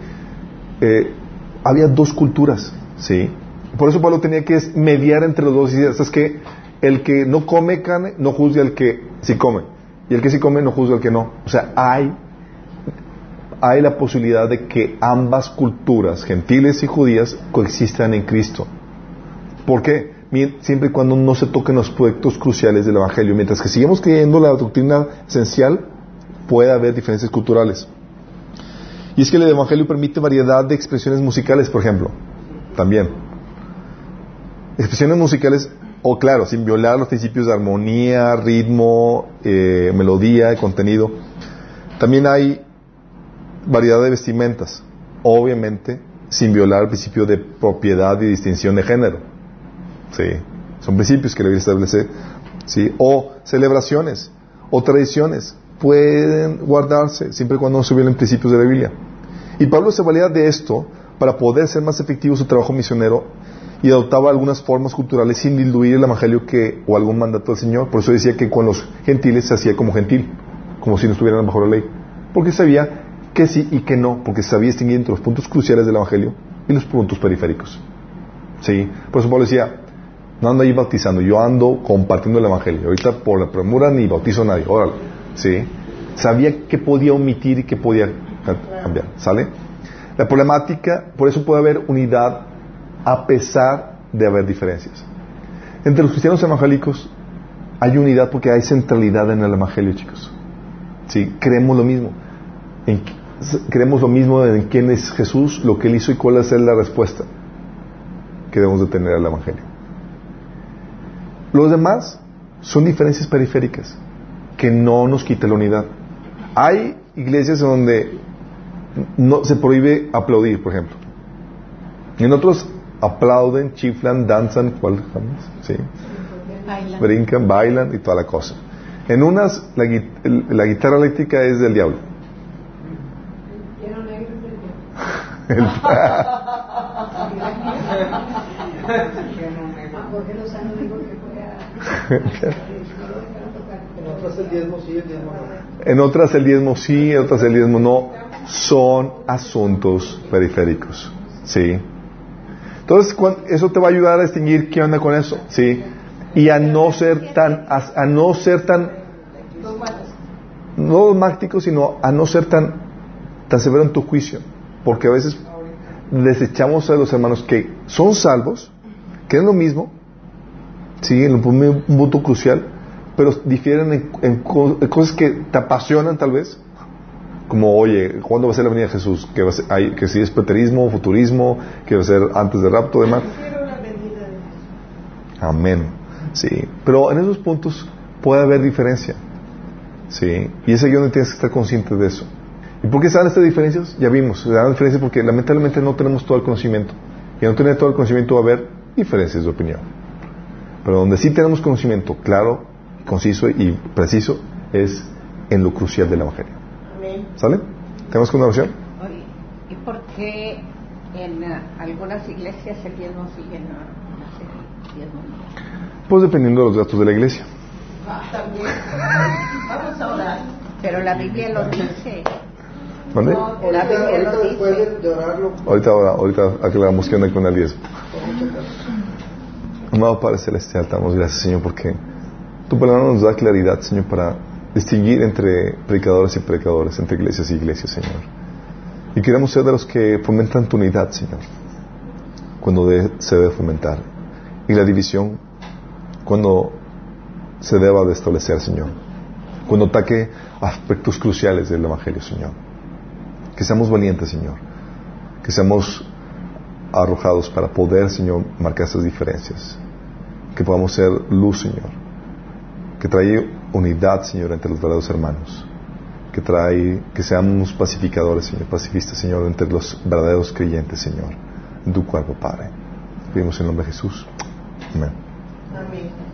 Eh, había dos culturas, ¿sí? Por eso Pablo tenía que mediar entre los dos y decir, ¿sabes qué? El que no come carne no juzga al que sí come. Y el que sí come no juzga al que no. O sea, hay, hay la posibilidad de que ambas culturas, gentiles y judías, coexistan en Cristo. ¿Por qué? Siempre y cuando no se toquen los aspectos cruciales del Evangelio. Mientras que sigamos creyendo la doctrina esencial, puede haber diferencias culturales. Y es que el Evangelio permite variedad de expresiones musicales, por ejemplo. También. Expresiones musicales, o claro, sin violar los principios de armonía, ritmo, eh, melodía contenido. También hay variedad de vestimentas, obviamente sin violar el principio de propiedad y distinción de género. Sí, son principios que la Biblia establece. Sí, o celebraciones o tradiciones pueden guardarse siempre y cuando no se violen principios de la Biblia. Y Pablo se valía de esto para poder ser más efectivo su trabajo misionero y adoptaba algunas formas culturales sin diluir el evangelio que o algún mandato del Señor. Por eso decía que con los gentiles se hacía como gentil, como si no estuvieran bajo la ley, porque sabía que sí y que no, porque sabía distinguir entre los puntos cruciales del evangelio y los puntos periféricos. Sí, por eso Pablo decía, no ando ahí bautizando, yo ando compartiendo el evangelio. Ahorita por la premura ni bautizo a nadie, órale. Sí, sabía que podía omitir y que podía cambiar, ¿sale? La problemática, por eso puede haber unidad a pesar de haber diferencias. Entre los cristianos evangélicos hay unidad porque hay centralidad en el evangelio, chicos. Sí, creemos lo mismo. Creemos lo mismo en quién es Jesús, lo que él hizo y cuál es la respuesta que debemos de tener al evangelio. Los demás son diferencias periféricas que no nos quita la unidad. Hay iglesias donde no se prohíbe aplaudir, por ejemplo. En otros aplauden, chiflan, danzan, ¿cuál? Sí. Baila. Brincan, bailan y toda la cosa. En unas la, la guitarra eléctrica es del diablo. El el. En otras el diezmo sí, en otras el diezmo no. Son asuntos periféricos. ¿Sí? Entonces, eso te va a ayudar a distinguir qué onda con eso. ¿Sí? Y a no ser tan, a no ser tan, no dogmático, sino a no ser tan, tan severo en tu juicio. Porque a veces desechamos a los hermanos que son salvos, que es lo mismo, ¿sí? En un punto crucial, pero difieren en, en en cosas que te apasionan tal vez, como, oye, ¿cuándo va a ser la venida de Jesús? Que, va a ser- hay- que si es preterismo, futurismo, que va a ser antes del rapto, demás. Prefiero la venida de Jesús. Amén. Sí. Pero en esos puntos puede haber diferencia. Sí. Y es ahí donde tienes que estar consciente de eso. ¿Y por qué se dan estas diferencias? Ya vimos. Se dan diferencias porque lamentablemente no tenemos todo el conocimiento. Y al no tener todo el conocimiento va a haber diferencias de opinión. Pero donde sí tenemos conocimiento claro, conciso y preciso es en lo crucial del Evangelio. Amén. ¿Sale? ¿Tenemos con una oración? Oye, ¿y por qué en ah, algunas iglesias el diezmo sigue no, no sé, el diezmo no? Pues dependiendo de los gastos de la iglesia. Ah, también. Vamos a orar. Pero la Biblia lo dice. ¿Mande? La Ahorita, Biblia ahorita lo dice. de, de orarlo, Ahorita, ahora, ahorita aclaramos qué onda con el diezmo. Amado Padre Celestial, damos gracias, Señor, porque tu palabra nos da claridad, Señor, para distinguir entre predicadores y predicadores, entre iglesias y iglesias, Señor. Y queremos ser de los que fomentan tu unidad, Señor, cuando se debe fomentar. Y la división, cuando se deba de establecer, Señor. Cuando ataque aspectos cruciales del Evangelio, Señor. Que seamos valientes, Señor. Que seamos arrojados para poder, Señor, marcar esas diferencias. Que podamos ser luz, Señor. Que trae unidad, Señor, entre los verdaderos hermanos. Que trae, que seamos pacificadores, Señor, pacifistas, Señor, entre los verdaderos creyentes, Señor, en tu cuerpo, Padre. Pedimos en nombre de Jesús. Amén. Amén.